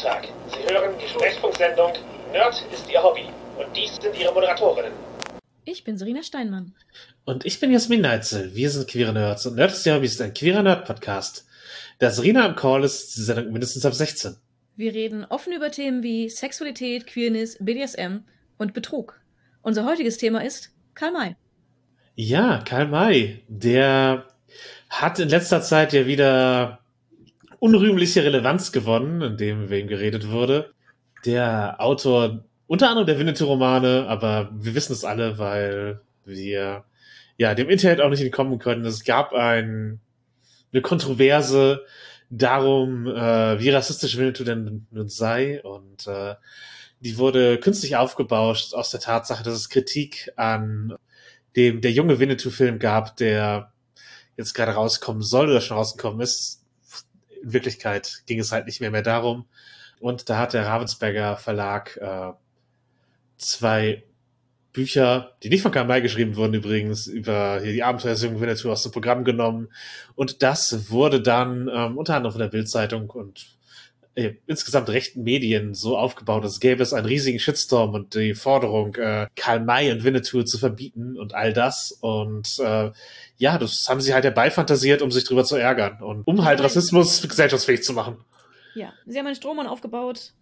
Tag. Sie hören die Sprechfunksendung Nerd ist Ihr Hobby. Und dies sind Ihre Moderatorinnen. Ich bin Serena Steinmann. Und ich bin Jasmin Neitzel. Wir sind Queere Nerds und Nerd ist Ihr Hobby ist ein queerer Nerd-Podcast. Da Serena am Call ist, die Sendung mindestens ab 16. Wir reden offen über Themen wie Sexualität, Queerness, BDSM und Betrug. Unser heutiges Thema ist Karl May. Ja, Karl May, der hat in letzter Zeit ja wieder unrühmliche Relevanz gewonnen, indem über ihn geredet wurde. Der Autor unter anderem der Winnetou-Romane, aber wir wissen es alle, weil wir ja dem Internet auch nicht entkommen können. Es gab ein, eine Kontroverse darum, äh, wie rassistisch Winnetou denn nun sei und äh, die wurde künstlich aufgebauscht aus der Tatsache, dass es Kritik an dem der junge Winnetou-Film gab, der jetzt gerade rauskommen soll oder schon rausgekommen ist in Wirklichkeit ging es halt nicht mehr mehr darum. Und da hat der Ravensberger Verlag äh, zwei Bücher, die nicht von Karl geschrieben wurden übrigens, über hier die Abenteuersjungen Winnetou aus dem Programm genommen. Und das wurde dann ähm, unter anderem von der Bildzeitung und äh, insgesamt rechten Medien so aufgebaut, als gäbe es einen riesigen Shitstorm und die Forderung, äh, Karl May und Winnetou zu verbieten und all das. Und äh, ja, das haben sie halt herbeifantasiert, um sich drüber zu ärgern und um halt Rassismus gesellschaftsfähig zu machen. Ja, sie haben einen Strohmann aufgebaut,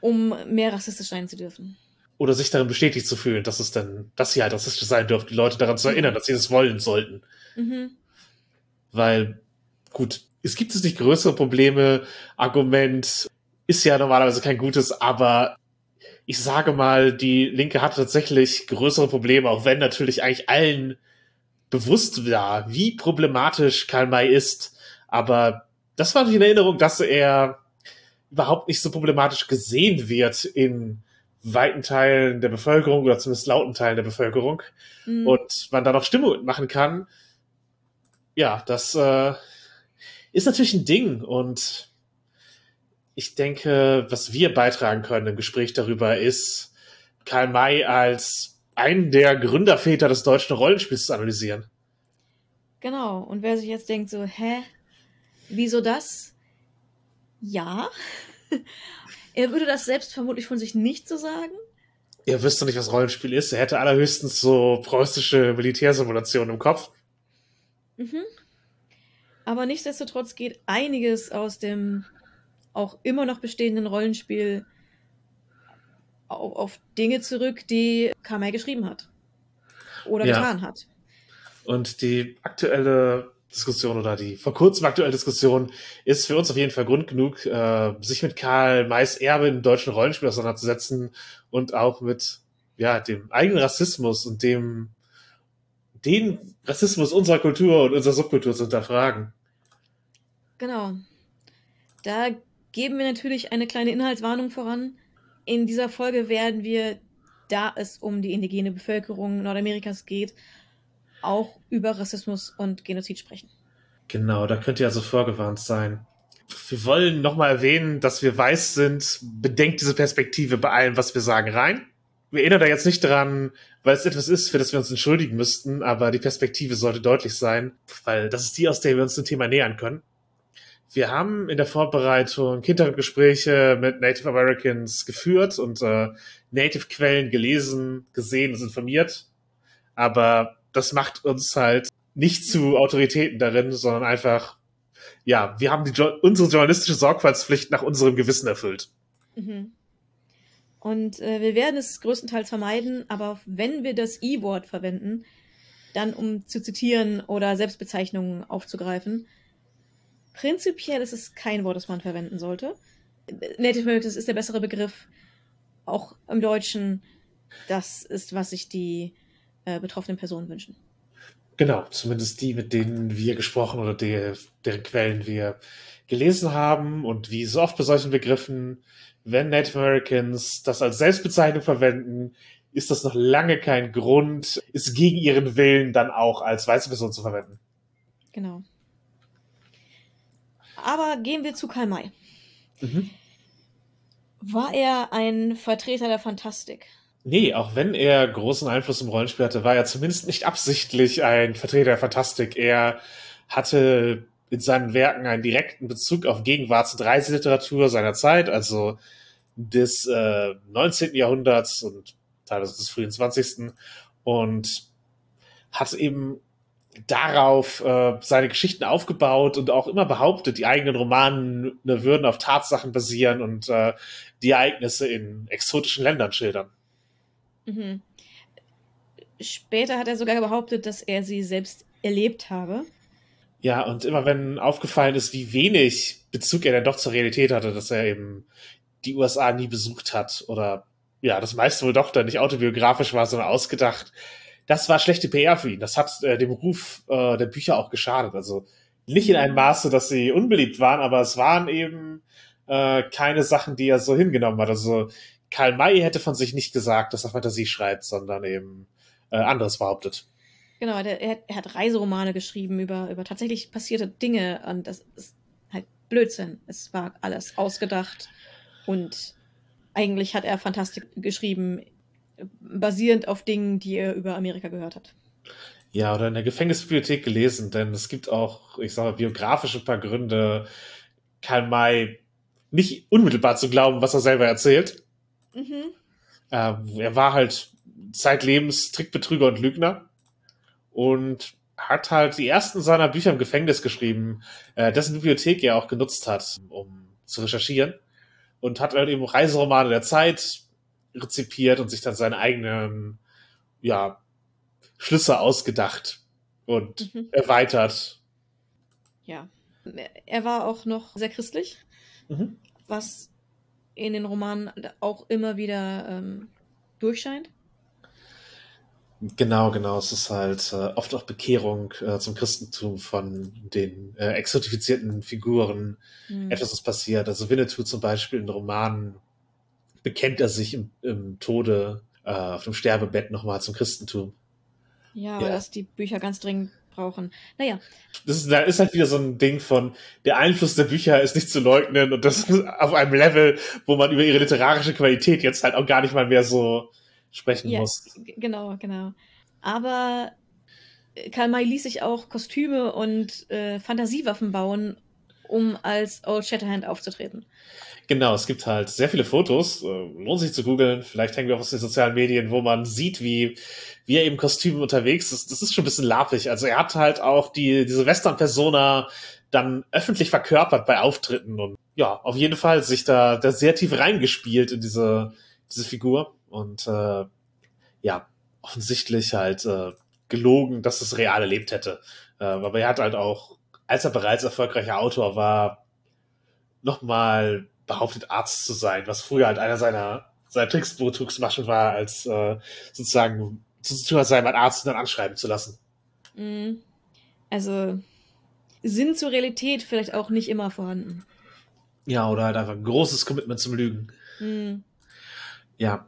um mehr rassistisch sein zu dürfen. Oder sich darin bestätigt zu fühlen, dass es dann, dass sie halt rassistisch sein dürfen, die Leute daran zu erinnern, mhm. dass sie das wollen sollten. Mhm. Weil, gut, es gibt es nicht größere Probleme. Argument ist ja normalerweise kein gutes, aber ich sage mal, die Linke hat tatsächlich größere Probleme, auch wenn natürlich eigentlich allen bewusst war, wie problematisch Karl May ist. Aber das war natürlich in Erinnerung, dass er überhaupt nicht so problematisch gesehen wird in weiten Teilen der Bevölkerung oder zumindest lauten Teilen der Bevölkerung mhm. und man da noch Stimmung machen kann. Ja, das äh, ist natürlich ein Ding und ich denke, was wir beitragen können im Gespräch darüber ist, Karl May als einen der Gründerväter des deutschen Rollenspiels zu analysieren. Genau. Und wer sich jetzt denkt so, hä, wieso das? Ja. er würde das selbst vermutlich von sich nicht so sagen. Er wüsste nicht, was Rollenspiel ist. Er hätte allerhöchstens so preußische Militärsimulationen im Kopf. Mhm. Aber nichtsdestotrotz geht einiges aus dem auch immer noch bestehenden Rollenspiel auf, Dinge zurück, die Kamei geschrieben hat. Oder ja. getan hat. Und die aktuelle Diskussion oder die vor kurzem aktuelle Diskussion ist für uns auf jeden Fall Grund genug, äh, sich mit Karl Mays Erbe im deutschen Rollenspiel auseinanderzusetzen und auch mit ja, dem eigenen Rassismus und dem den Rassismus unserer Kultur und unserer Subkultur zu hinterfragen. Genau. Da geben wir natürlich eine kleine Inhaltswarnung voran. In dieser Folge werden wir, da es um die indigene Bevölkerung Nordamerikas geht, auch über Rassismus und Genozid sprechen. Genau, da könnt ihr also vorgewarnt sein. Wir wollen nochmal erwähnen, dass wir weiß sind. Bedenkt diese Perspektive bei allem, was wir sagen, rein. Wir erinnern da jetzt nicht dran, weil es etwas ist, für das wir uns entschuldigen müssten, aber die Perspektive sollte deutlich sein, weil das ist die, aus der wir uns dem Thema nähern können. Wir haben in der Vorbereitung Hintergrundgespräche mit Native Americans geführt und äh, Native-Quellen gelesen, gesehen und informiert. Aber das macht uns halt nicht zu Autoritäten darin, sondern einfach, ja, wir haben die, unsere journalistische Sorgfaltspflicht nach unserem Gewissen erfüllt. Mhm. Und äh, wir werden es größtenteils vermeiden, aber wenn wir das I-Wort verwenden, dann um zu zitieren oder Selbstbezeichnungen aufzugreifen, Prinzipiell ist es kein Wort, das man verwenden sollte. Native Americans ist der bessere Begriff, auch im Deutschen. Das ist, was sich die äh, betroffenen Personen wünschen. Genau, zumindest die, mit denen wir gesprochen oder die, deren Quellen wir gelesen haben. Und wie so oft bei solchen Begriffen, wenn Native Americans das als Selbstbezeichnung verwenden, ist das noch lange kein Grund, es gegen ihren Willen dann auch als weiße Person zu verwenden. Genau. Aber gehen wir zu Karl May. Mhm. War er ein Vertreter der Fantastik? Nee, auch wenn er großen Einfluss im Rollenspiel hatte, war er zumindest nicht absichtlich ein Vertreter der Fantastik. Er hatte in seinen Werken einen direkten Bezug auf Gegenwarts- und Reiseliteratur seiner Zeit, also des äh, 19. Jahrhunderts und teilweise des frühen 20. und hat eben darauf äh, seine Geschichten aufgebaut und auch immer behauptet, die eigenen Romanen ne, würden auf Tatsachen basieren und äh, die Ereignisse in exotischen Ländern schildern. Mhm. Später hat er sogar behauptet, dass er sie selbst erlebt habe. Ja, und immer wenn aufgefallen ist, wie wenig Bezug er denn doch zur Realität hatte, dass er eben die USA nie besucht hat oder ja, das meiste wohl doch dann nicht autobiografisch war, sondern ausgedacht, das war schlechte PR für ihn. Das hat äh, dem Ruf äh, der Bücher auch geschadet. Also nicht in einem Maße, dass sie unbeliebt waren, aber es waren eben äh, keine Sachen, die er so hingenommen hat. Also Karl May hätte von sich nicht gesagt, dass er Fantasie schreibt, sondern eben äh, anderes behauptet. Genau, der, er, er, hat Reiseromane geschrieben über, über tatsächlich passierte Dinge und das ist halt Blödsinn. Es war alles ausgedacht und eigentlich hat er Fantastik geschrieben, basierend auf Dingen, die er über Amerika gehört hat. Ja, oder in der Gefängnisbibliothek gelesen, denn es gibt auch, ich sage mal, biografische paar Gründe, Karl May nicht unmittelbar zu glauben, was er selber erzählt. Mhm. Äh, er war halt zeitlebens Trickbetrüger und Lügner und hat halt die ersten seiner Bücher im Gefängnis geschrieben, äh, dessen Bibliothek er auch genutzt hat, um zu recherchieren und hat halt eben Reiseromane der Zeit rezipiert und sich dann seine eigenen, ja, Schlüsse ausgedacht und mhm. erweitert. Ja. Er war auch noch sehr christlich, mhm. was in den Romanen auch immer wieder ähm, durchscheint. Genau, genau. Es ist halt äh, oft auch Bekehrung äh, zum Christentum von den äh, exotifizierten Figuren. Mhm. Etwas ist passiert. Also Winnetou zum Beispiel in Romanen bekennt er sich im, im Tode äh, auf dem Sterbebett nochmal zum Christentum. Ja, ja, dass die Bücher ganz dringend brauchen. Naja. Das ist, da ist halt wieder so ein Ding von, der Einfluss der Bücher ist nicht zu leugnen und das auf einem Level, wo man über ihre literarische Qualität jetzt halt auch gar nicht mal mehr so sprechen ja, muss. Genau, genau. Aber Karl May ließ sich auch Kostüme und äh, Fantasiewaffen bauen, um als Old Shatterhand aufzutreten. Genau, es gibt halt sehr viele Fotos, äh, lohnt sich zu googeln, vielleicht hängen wir auch aus den sozialen Medien, wo man sieht, wie, wie er im Kostüm unterwegs ist. Das ist schon ein bisschen lapig. Also er hat halt auch die, diese Western-Persona dann öffentlich verkörpert bei Auftritten und ja, auf jeden Fall sich da, da sehr tief reingespielt in diese, diese Figur und äh, ja, offensichtlich halt äh, gelogen, dass es real erlebt hätte. Äh, aber er hat halt auch, als er bereits erfolgreicher Autor war, nochmal behauptet, Arzt zu sein, was früher halt einer seiner, seiner Tricksbetrugsmaschen war, als äh, sozusagen zu tun hat, sein Arzt dann anschreiben zu lassen. Mhm. Also Sinn zur Realität vielleicht auch nicht immer vorhanden. Ja, oder halt einfach ein großes Commitment zum Lügen. Mhm. Ja.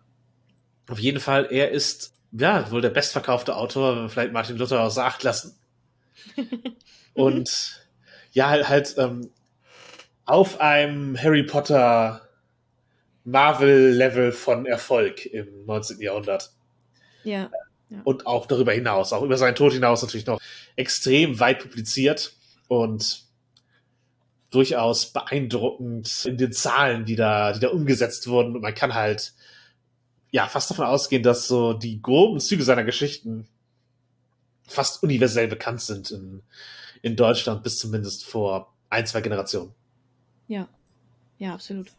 Auf jeden Fall, er ist ja wohl der bestverkaufte Autor, wenn wir vielleicht Martin Luther außer Acht lassen. Und ja, halt, halt ähm, auf einem Harry Potter Marvel-Level von Erfolg im 19. Jahrhundert. Ja, ja. Und auch darüber hinaus, auch über seinen Tod hinaus natürlich noch extrem weit publiziert und durchaus beeindruckend in den Zahlen, die da, die da umgesetzt wurden. Und man kann halt ja fast davon ausgehen, dass so die groben Züge seiner Geschichten fast universell bekannt sind in, in Deutschland, bis zumindest vor ein, zwei Generationen. Ja, ja, absolut.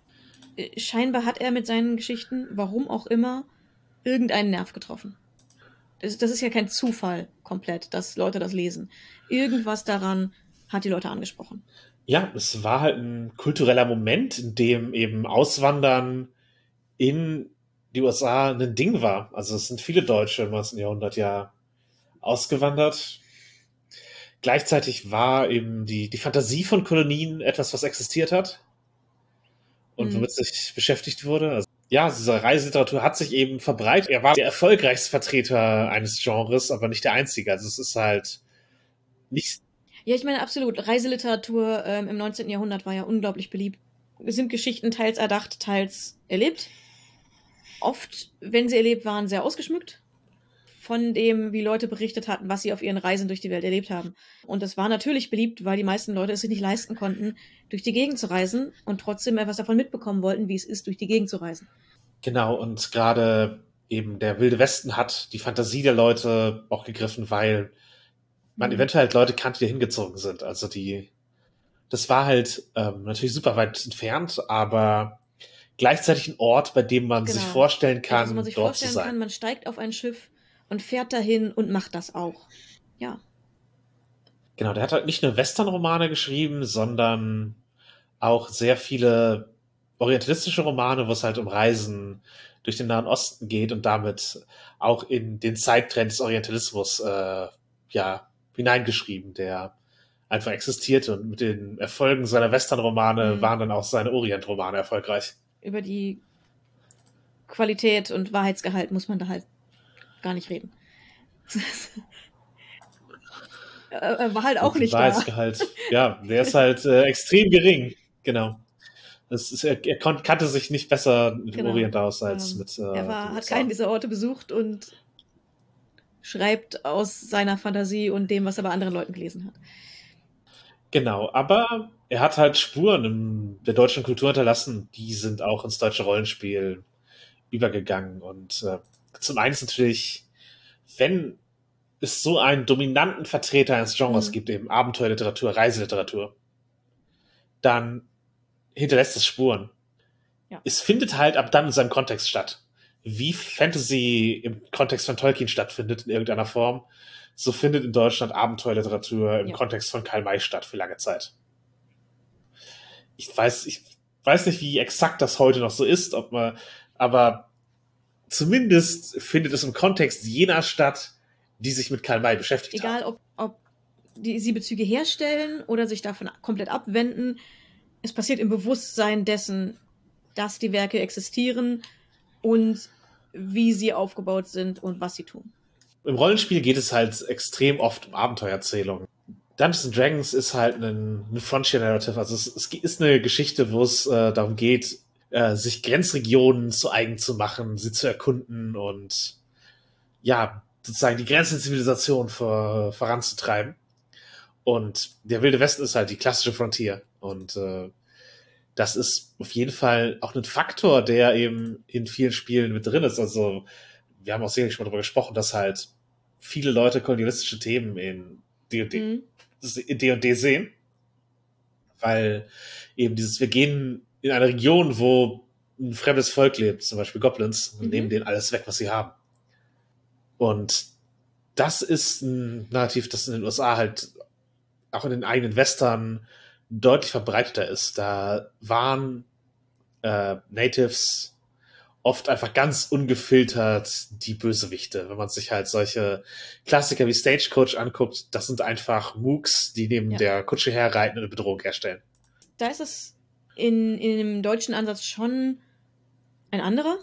Äh, scheinbar hat er mit seinen Geschichten, warum auch immer, irgendeinen Nerv getroffen. Das, das ist ja kein Zufall komplett, dass Leute das lesen. Irgendwas daran hat die Leute angesprochen. Ja, es war halt ein kultureller Moment, in dem eben Auswandern in die USA ein Ding war. Also es sind viele Deutsche im 19. Jahrhundert ja ausgewandert Gleichzeitig war eben die, die Fantasie von Kolonien etwas, was existiert hat und mhm. womit sich beschäftigt wurde. Also, ja, diese Reiseliteratur hat sich eben verbreitet. Er war der erfolgreichste Vertreter eines Genres, aber nicht der einzige. Also es ist halt nicht. Ja, ich meine, absolut. Reiseliteratur ähm, im 19. Jahrhundert war ja unglaublich beliebt. Es sind Geschichten teils erdacht, teils erlebt. Oft, wenn sie erlebt waren, sehr ausgeschmückt von dem, wie Leute berichtet hatten, was sie auf ihren Reisen durch die Welt erlebt haben. Und das war natürlich beliebt, weil die meisten Leute es sich nicht leisten konnten, durch die Gegend zu reisen und trotzdem etwas davon mitbekommen wollten, wie es ist, durch die Gegend zu reisen. Genau, und gerade eben der Wilde Westen hat die Fantasie der Leute auch gegriffen, weil man mhm. eventuell halt Leute kannte, die hingezogen sind. Also die, das war halt ähm, natürlich super weit entfernt, aber gleichzeitig ein Ort, bei dem man genau. sich vorstellen kann, also man sich dort vorstellen zu sein. Kann, man steigt auf ein Schiff und fährt dahin und macht das auch. Ja. Genau, der hat halt nicht nur Western-Romane geschrieben, sondern auch sehr viele orientalistische Romane, wo es halt um Reisen durch den Nahen Osten geht und damit auch in den Zeittrend des Orientalismus äh, ja hineingeschrieben, der einfach existierte und mit den Erfolgen seiner Western-Romane mhm. waren dann auch seine Orient-Romane erfolgreich über die Qualität und Wahrheitsgehalt muss man da halt gar nicht reden. er war halt auch nicht Wahrheitsgehalt, da. ja, der ist halt äh, extrem gering, genau. Ist, er, er kannte sich nicht besser mit genau. dem Orient aus als ähm, mit. Äh, er war, hat keinen dieser Orte besucht und schreibt aus seiner Fantasie und dem, was er bei anderen Leuten gelesen hat. Genau, aber er hat halt Spuren in der deutschen Kultur hinterlassen, die sind auch ins deutsche Rollenspiel übergegangen. Und äh, zum einen ist natürlich, wenn es so einen dominanten Vertreter eines Genres mhm. gibt, eben Abenteuerliteratur, Reiseliteratur, dann hinterlässt es Spuren. Ja. Es findet halt ab dann in seinem Kontext statt. Wie Fantasy im Kontext von Tolkien stattfindet in irgendeiner Form, so findet in Deutschland Abenteuerliteratur im ja. Kontext von Karl May statt für lange Zeit ich weiß, ich weiß nicht, wie exakt das heute noch so ist, ob man, aber zumindest findet es im Kontext jener statt, die sich mit Karl May beschäftigt Egal, haben. ob, ob die, sie Bezüge herstellen oder sich davon komplett abwenden, es passiert im Bewusstsein dessen, dass die Werke existieren und wie sie aufgebaut sind und was sie tun. Im Rollenspiel geht es halt extrem oft um Abenteuerzählungen. Dungeons Dragons ist halt ein, ein Frontier Narrative. Also es, es, ist eine Geschichte, wo es äh, darum geht, äh, sich Grenzregionen zu eigen zu machen, sie zu erkunden und ja, sozusagen die Grenzen der Zivilisation vor, voranzutreiben. Und der Wilde Westen ist halt die klassische Frontier. Und äh, das ist auf jeden Fall auch ein Faktor, der eben in vielen Spielen mit drin ist. Also wir haben auch sicherlich schon mal darüber gesprochen, dass halt viele Leute kolonialistische Themen in D&D mhm. D&D sehen, weil eben dieses, wir gehen in eine Region, wo ein fremdes Volk lebt, zum Beispiel Goblins, und mhm. nehmen denen alles weg, was sie haben. Und das ist ein Narrativ, das in den USA halt auch in den eigenen Western deutlich verbreiteter ist. Da waren äh, Natives oft einfach ganz ungefiltert die Bösewichte. Wenn man sich halt solche Klassiker wie Stagecoach anguckt, das sind einfach Mooks, die neben ja. der Kutsche herreiten und eine Bedrohung herstellen. Da ist es in, in dem deutschen Ansatz schon ein anderer.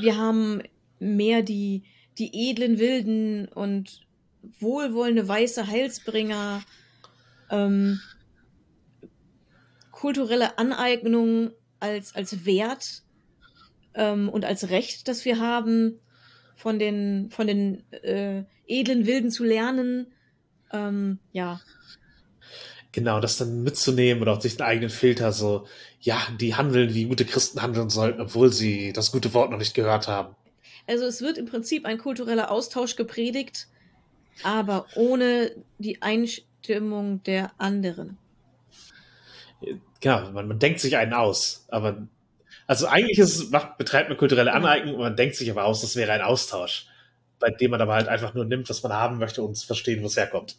Wir haben mehr die, die edlen Wilden und wohlwollende weiße Heilsbringer, ähm, kulturelle Aneignung als, als Wert ähm, und als Recht, das wir haben, von den, von den äh, edlen Wilden zu lernen. Ähm, ja. Genau, das dann mitzunehmen oder auch sich einen eigenen Filter, so, ja, die handeln, wie gute Christen handeln sollten, obwohl sie das gute Wort noch nicht gehört haben. Also es wird im Prinzip ein kultureller Austausch gepredigt, aber ohne die Einstimmung der anderen. Genau, man, man denkt sich einen aus, aber also eigentlich ist macht, betreibt man kulturelle Aneignung man denkt sich aber aus, das wäre ein Austausch, bei dem man aber halt einfach nur nimmt, was man haben möchte und verstehen, wo es herkommt.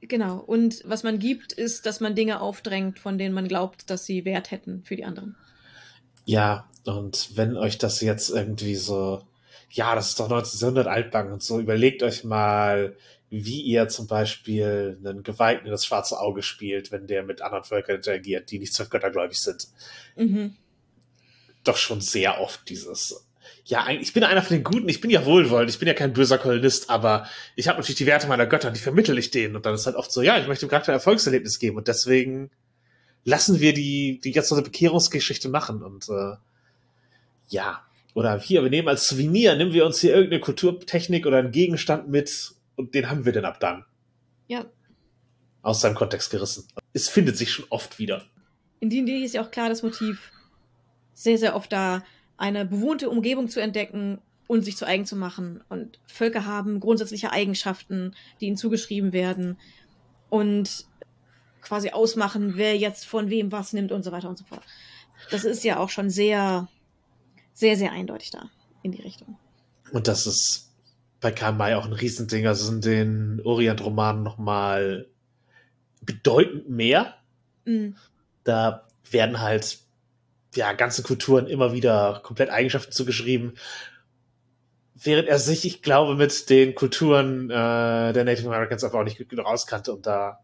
Genau. Und was man gibt, ist, dass man Dinge aufdrängt, von denen man glaubt, dass sie Wert hätten für die anderen. Ja, und wenn euch das jetzt irgendwie so, ja, das ist doch 1900 Altbank und so, überlegt euch mal, wie ihr zum Beispiel einen Geweihten in das schwarze Auge spielt, wenn der mit anderen Völkern interagiert, die nicht zwölfgöttergläubig sind. Mhm. Doch schon sehr oft dieses. Ja, ich bin einer von den Guten, ich bin ja wohlwollend, ich bin ja kein böser Kolonist, aber ich habe natürlich die Werte meiner Götter, die vermittel ich denen. Und dann ist halt oft so, ja, ich möchte dem Charakter ein Erfolgserlebnis geben und deswegen lassen wir die, die eine Bekehrungsgeschichte machen. Und äh, ja, Oder hier, wir nehmen als Souvenir, nehmen wir uns hier irgendeine Kulturtechnik oder einen Gegenstand mit und den haben wir dann ab dann. Ja. Aus seinem Kontext gerissen. Es findet sich schon oft wieder. In D&D ist ja auch klar das Motiv sehr, sehr oft da, eine bewohnte Umgebung zu entdecken und sich zu eigen zu machen. Und Völker haben grundsätzliche Eigenschaften, die ihnen zugeschrieben werden und quasi ausmachen, wer jetzt von wem was nimmt und so weiter und so fort. Das ist ja auch schon sehr sehr, sehr eindeutig da in die Richtung. Und das ist bei Karl May auch ein Riesending. Also in den Orient-Romanen nochmal bedeutend mehr. Mhm. Da werden halt ja ganze Kulturen immer wieder komplett Eigenschaften zugeschrieben. Während er sich, ich glaube, mit den Kulturen äh, der Native Americans einfach auch nicht gut genug auskannte, um da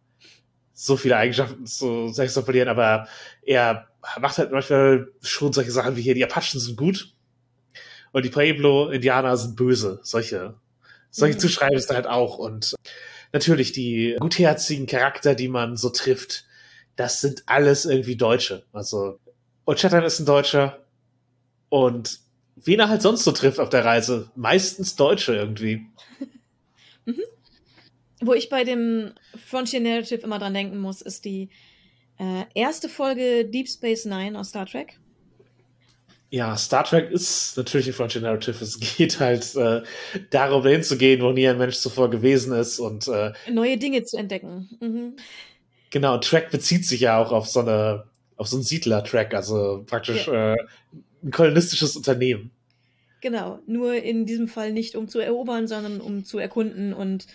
so viele Eigenschaften zu extrapolieren, aber er macht halt manchmal schon solche Sachen wie hier, die Apachen sind gut und die Pueblo-Indianer sind böse. Solche, solche mhm. Zuschreiben ist halt auch. Und natürlich die gutherzigen Charakter, die man so trifft, das sind alles irgendwie Deutsche. Also, und Chattern ist ein Deutscher und wen er halt sonst so trifft auf der Reise, meistens Deutsche irgendwie. mhm. Wo ich bei dem Frontier Narrative immer dran denken muss, ist die äh, erste Folge Deep Space Nine aus Star Trek. Ja, Star Trek ist natürlich ein Frontier Narrative. Es geht halt äh, darum, dahin zu gehen, wo nie ein Mensch zuvor gewesen ist und äh, neue Dinge zu entdecken. Mhm. Genau, Track bezieht sich ja auch auf so eine, auf so einen Siedler-Track, also praktisch ja. äh, ein kolonistisches Unternehmen. Genau, nur in diesem Fall nicht um zu erobern, sondern um zu erkunden und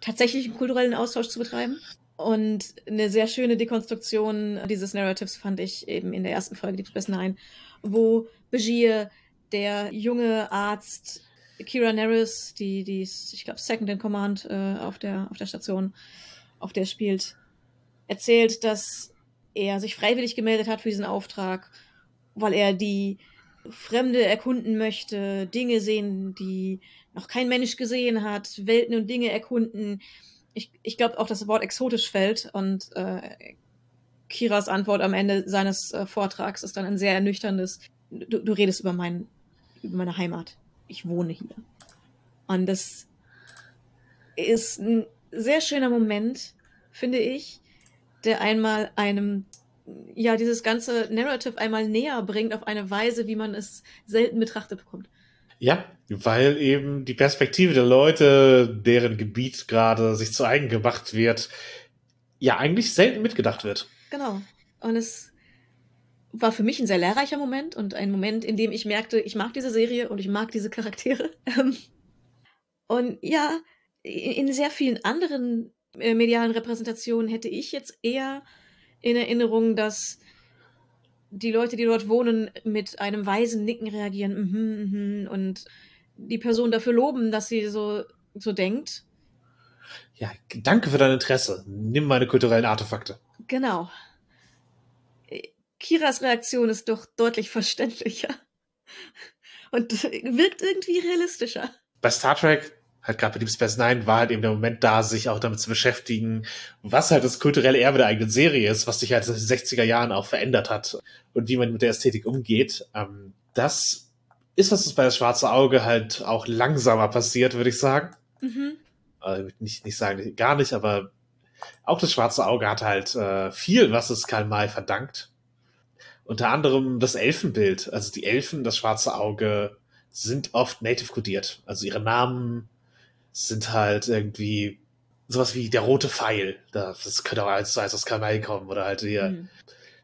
tatsächlich einen kulturellen Austausch zu betreiben. Und eine sehr schöne Dekonstruktion dieses Narratives fand ich eben in der ersten Folge Deep Space Nine, wo Begier, der junge Arzt Kira Nerys, die, die ist, ich glaube, Second in Command äh, auf, der, auf der Station, auf der spielt, erzählt, dass er sich freiwillig gemeldet hat für diesen Auftrag, weil er die Fremde erkunden möchte, Dinge sehen, die noch kein Mensch gesehen hat, Welten und Dinge erkunden. Ich, ich glaube auch, dass das Wort exotisch fällt und äh, Kiras Antwort am Ende seines äh, Vortrags ist dann ein sehr ernüchterndes. Du, du redest über, mein, über meine Heimat. Ich wohne hier. Und das ist ein sehr schöner Moment, finde ich, der einmal einem ja dieses ganze Narrative einmal näher bringt auf eine Weise, wie man es selten betrachtet bekommt. Ja, weil eben die Perspektive der Leute, deren Gebiet gerade sich zu eigen gemacht wird, ja eigentlich selten mitgedacht wird. Genau. Und es war für mich ein sehr lehrreicher Moment und ein Moment, in dem ich merkte, ich mag diese Serie und ich mag diese Charaktere. Ähm, und ja, in sehr vielen anderen äh, medialen Repräsentationen hätte ich jetzt eher in Erinnerung, dass die Leute, die dort wohnen, mit einem weisen Nicken reagieren mm -hmm, und die Person dafür loben, dass sie so, so denkt. Ja, danke für dein Interesse. Nimm meine kulturellen Artefakte. Genau. Kiras Reaktion ist doch deutlich verständlicher. Und wirkt irgendwie realistischer. Bei Star Trek halt gerade bei Deep Space Nine war halt eben der Moment da, sich auch damit zu beschäftigen, was halt das kulturelle Erbe der eigenen Serie ist, was sich halt in den 60er Jahren auch verändert hat und wie man mit der Ästhetik umgeht. Ähm, das ist, was bei das Schwarze Auge halt auch langsamer passiert, würde ich sagen. Mhm. Also nicht, nicht sagen, gar nicht, aber auch das Schwarze Auge hat halt äh, viel, was es Karl May verdankt. Unter anderem das Elfenbild. Also die Elfen, das Schwarze Auge, sind oft native kodiert. Also ihre Namen sind halt irgendwie sowas wie der rote Pfeil. Das könnte auch als, als aus Kamai kommen oder halt hier. Mhm.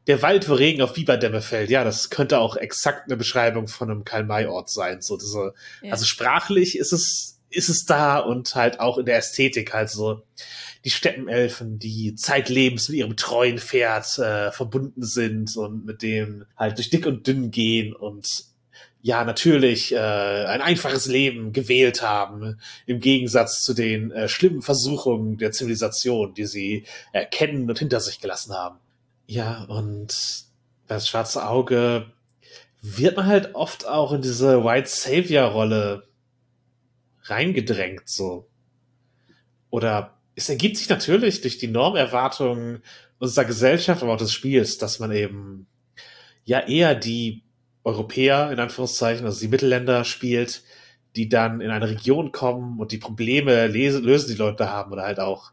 Der Wald, wo Regen auf Biberdämme fällt, ja, das könnte auch exakt eine Beschreibung von einem Karl-May-Ort sein. So diese, ja. also sprachlich ist es, ist es da und halt auch in der Ästhetik halt so die Steppenelfen, die zeitlebens mit ihrem treuen Pferd äh, verbunden sind und mit dem halt durch dick und dünn gehen und ja natürlich äh, ein einfaches Leben gewählt haben, im Gegensatz zu den äh, schlimmen Versuchungen der Zivilisation, die sie erkennen und hinter sich gelassen haben. Ja, und das schwarze Auge wird man halt oft auch in diese White Savior-Rolle reingedrängt, so. Oder es ergibt sich natürlich durch die Normerwartungen unserer Gesellschaft, aber auch des Spiels, dass man eben ja eher die Europäer, in Anführungszeichen, also die Mittelländer spielt, die dann in eine Region kommen und die Probleme lesen, lösen die Leute da haben oder halt auch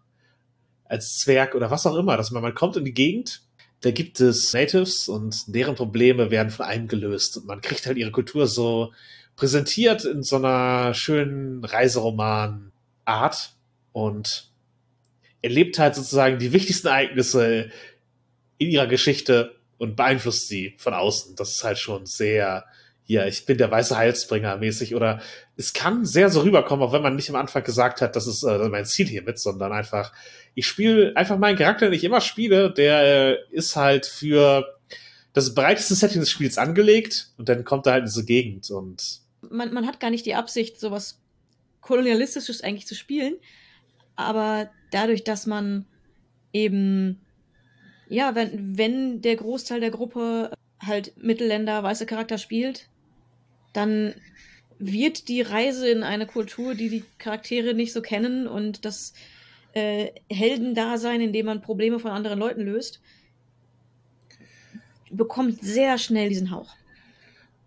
als Zwerg oder was auch immer, dass man, man kommt in die Gegend, da gibt es Natives und deren Probleme werden von einem gelöst und man kriegt halt ihre Kultur so präsentiert in so einer schönen Reiseroman-Art und erlebt halt sozusagen die wichtigsten Ereignisse in ihrer Geschichte und beeinflusst sie von außen. Das ist halt schon sehr, ja, ich bin der weiße Heilsbringer mäßig. Oder es kann sehr so rüberkommen, auch wenn man nicht am Anfang gesagt hat, das ist äh, mein Ziel hiermit, sondern einfach, ich spiele einfach meinen Charakter, den ich immer spiele, der äh, ist halt für das breiteste Setting des Spiels angelegt. Und dann kommt er halt in diese Gegend und man, man hat gar nicht die Absicht, sowas Kolonialistisches eigentlich zu spielen, aber dadurch, dass man eben, ja, wenn, wenn der Großteil der Gruppe halt Mittelländer, weiße Charakter spielt, dann wird die Reise in eine Kultur, die die Charaktere nicht so kennen und das äh, Heldendasein, in dem man Probleme von anderen Leuten löst, bekommt sehr schnell diesen Hauch.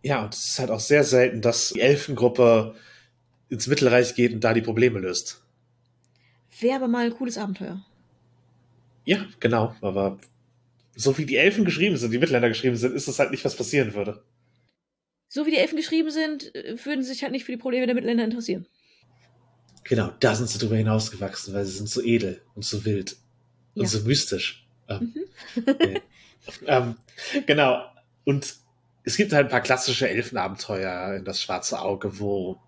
Ja, und es ist halt auch sehr selten, dass die Elfengruppe ins Mittelreich geht und da die Probleme löst. Wäre aber mal ein cooles Abenteuer. Ja, genau. Aber so wie die Elfen geschrieben sind, die Mittelländer geschrieben sind, ist es halt nicht, was passieren würde. So wie die Elfen geschrieben sind, äh, würden sie sich halt nicht für die Probleme der Mittelländer interessieren. Genau, da sind sie drüber hinausgewachsen, weil sie sind so edel und so wild und ja. so mystisch. Ähm, mhm. ähm, genau. Und es gibt halt ein paar klassische Elfenabenteuer in das schwarze Auge, wo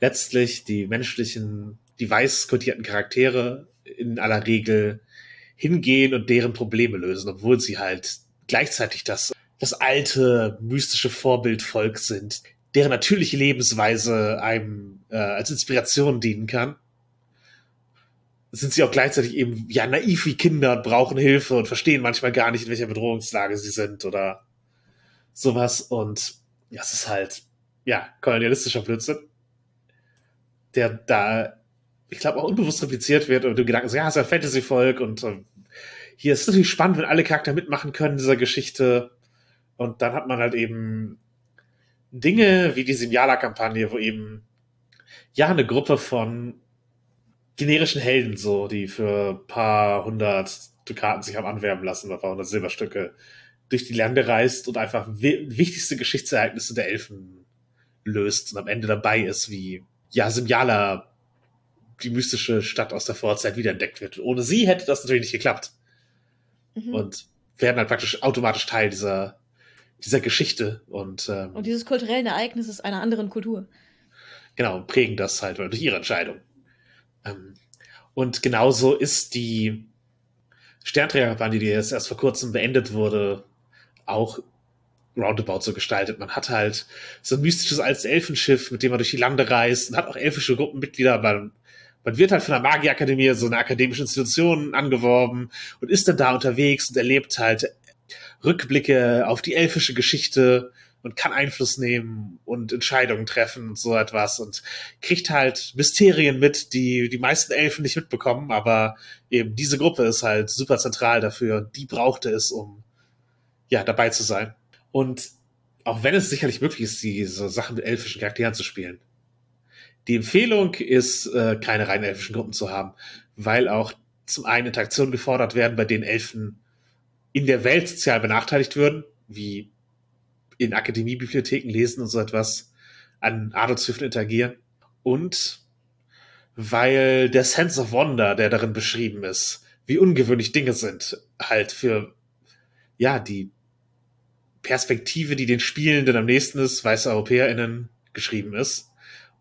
letztlich die menschlichen, die weiß kodierten Charaktere in aller Regel hingehen und deren Probleme lösen, obwohl sie halt gleichzeitig das, das alte, mystische Vorbildvolk sind, deren natürliche Lebensweise einem äh, als Inspiration dienen kann. Sind sie auch gleichzeitig eben ja naiv wie Kinder und brauchen Hilfe und verstehen manchmal gar nicht, in welcher Bedrohungslage sie sind oder sowas. Und ja, es ist halt, ja, kolonialistischer Blödsinn, der da ich glaube, auch unbewusst repliziert wird und du Gedanken so, ja, es ist ein Fantasy-Volk und äh, hier ist es natürlich spannend, wenn alle Charakter mitmachen können in dieser Geschichte. Und dann hat man halt eben Dinge wie die Simjala-Kampagne, wo eben ja eine Gruppe von generischen Helden so, die für ein paar hundert Dukaten sich haben anwerben lassen, ein paar hundert Silberstücke durch die Lande reist und einfach wichtigste Geschichtsereignisse der Elfen löst und am Ende dabei ist, wie ja Simjala die mystische Stadt aus der Vorzeit wiederentdeckt wird. Ohne sie hätte das natürlich nicht geklappt. Mhm. Und werden halt praktisch automatisch Teil dieser, dieser Geschichte und, ähm, und dieses kulturellen Ereignisses einer anderen Kultur. Genau, prägen das halt durch ihre Entscheidung. Ähm, und genauso ist die Sternträgerkampagne, die jetzt erst vor kurzem beendet wurde, auch roundabout so gestaltet. Man hat halt so ein mystisches altes Elfenschiff, mit dem man durch die Lande reist und hat auch elfische Gruppenmitglieder. Man man wird halt von der Magierakademie, so eine akademische Institution, angeworben und ist dann da unterwegs und erlebt halt Rückblicke auf die elfische Geschichte und kann Einfluss nehmen und Entscheidungen treffen und so etwas und kriegt halt Mysterien mit, die die meisten Elfen nicht mitbekommen, aber eben diese Gruppe ist halt super zentral dafür. Die brauchte es, um ja dabei zu sein. Und auch wenn es sicherlich möglich ist, diese Sachen mit elfischen Charakteren zu spielen, die Empfehlung ist, äh, keine rein elfischen Gruppen zu haben, weil auch zum einen Interaktionen gefordert werden, bei denen Elfen in der Welt sozial benachteiligt würden, wie in Akademiebibliotheken lesen und so etwas, an Adelshöfen interagieren. Und weil der Sense of Wonder, der darin beschrieben ist, wie ungewöhnlich Dinge sind, halt für, ja, die Perspektive, die den Spielenden am nächsten ist, weiße EuropäerInnen geschrieben ist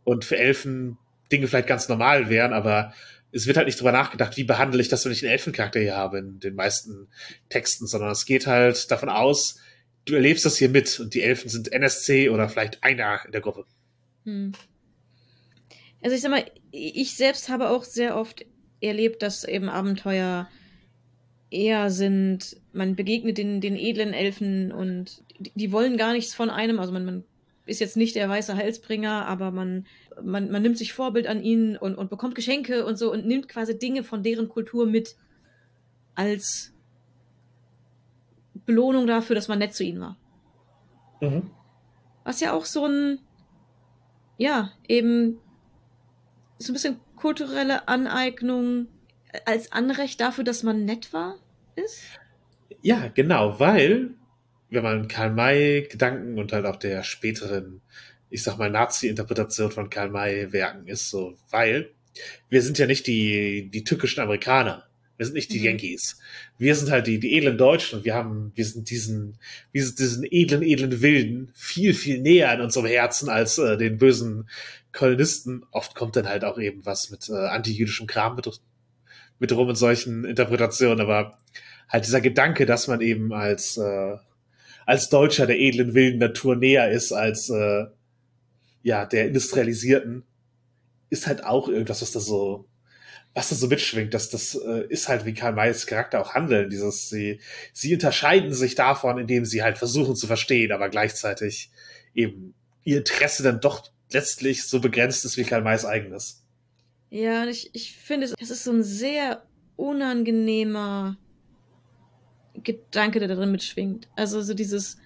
und für Elfen Dinge vielleicht ganz normal wären, aber es wird halt nicht drüber nachgedacht, wie behandle ich das, wenn ich einen Elfencharakter hier habe in den meisten Texten, sondern es geht halt davon aus, du erlebst das hier mit und die Elfen sind NSC oder vielleicht einer in der Gruppe. Hm. Also ich sag mal, ich selbst habe auch sehr oft erlebt, dass eben Abenteuer eher sind, man begegnet den, den edlen Elfen und die, die wollen gar nichts von einem, also man, man ist jetzt nicht der weiße Heilsbringer, aber man, man, man nimmt sich Vorbild an ihnen und, und bekommt Geschenke und so und nimmt quasi Dinge von deren Kultur mit als Belohnung dafür, dass man nett zu ihnen war. Mhm. Was ja auch so ein, ja, eben so ein bisschen kulturelle Aneignung als Anrecht dafür, dass man nett war, ist? Ja, genau, weil, wenn man Karl May Gedanken und halt auch der späteren, ich sag mal, Nazi-Interpretation von Karl May Werken ist so, weil wir sind ja nicht die, die tückischen Amerikaner. Wir sind nicht die mhm. Yankees. Wir sind halt die, die edlen Deutschen und wir haben, wir sind diesen, wir sind diesen edlen, edlen Wilden viel, viel näher an unserem Herzen als äh, den bösen Kolonisten. Oft kommt dann halt auch eben was mit äh, antijüdischem Kram mit, mit rum in solchen Interpretationen, aber halt dieser Gedanke, dass man eben als, äh, als Deutscher der edlen, wilden Natur näher ist als, äh, ja, der industrialisierten, ist halt auch irgendwas, was da so was da so mitschwingt, dass das äh, ist halt wie Karl Mays Charakter auch handeln. Dieses, sie, sie unterscheiden sich davon, indem sie halt versuchen zu verstehen, aber gleichzeitig eben ihr Interesse dann doch letztlich so begrenzt ist wie Karl Mays eigenes. Ja, ich, ich finde, es ist so ein sehr unangenehmer Gedanke, der da drin mitschwingt. Also so dieses,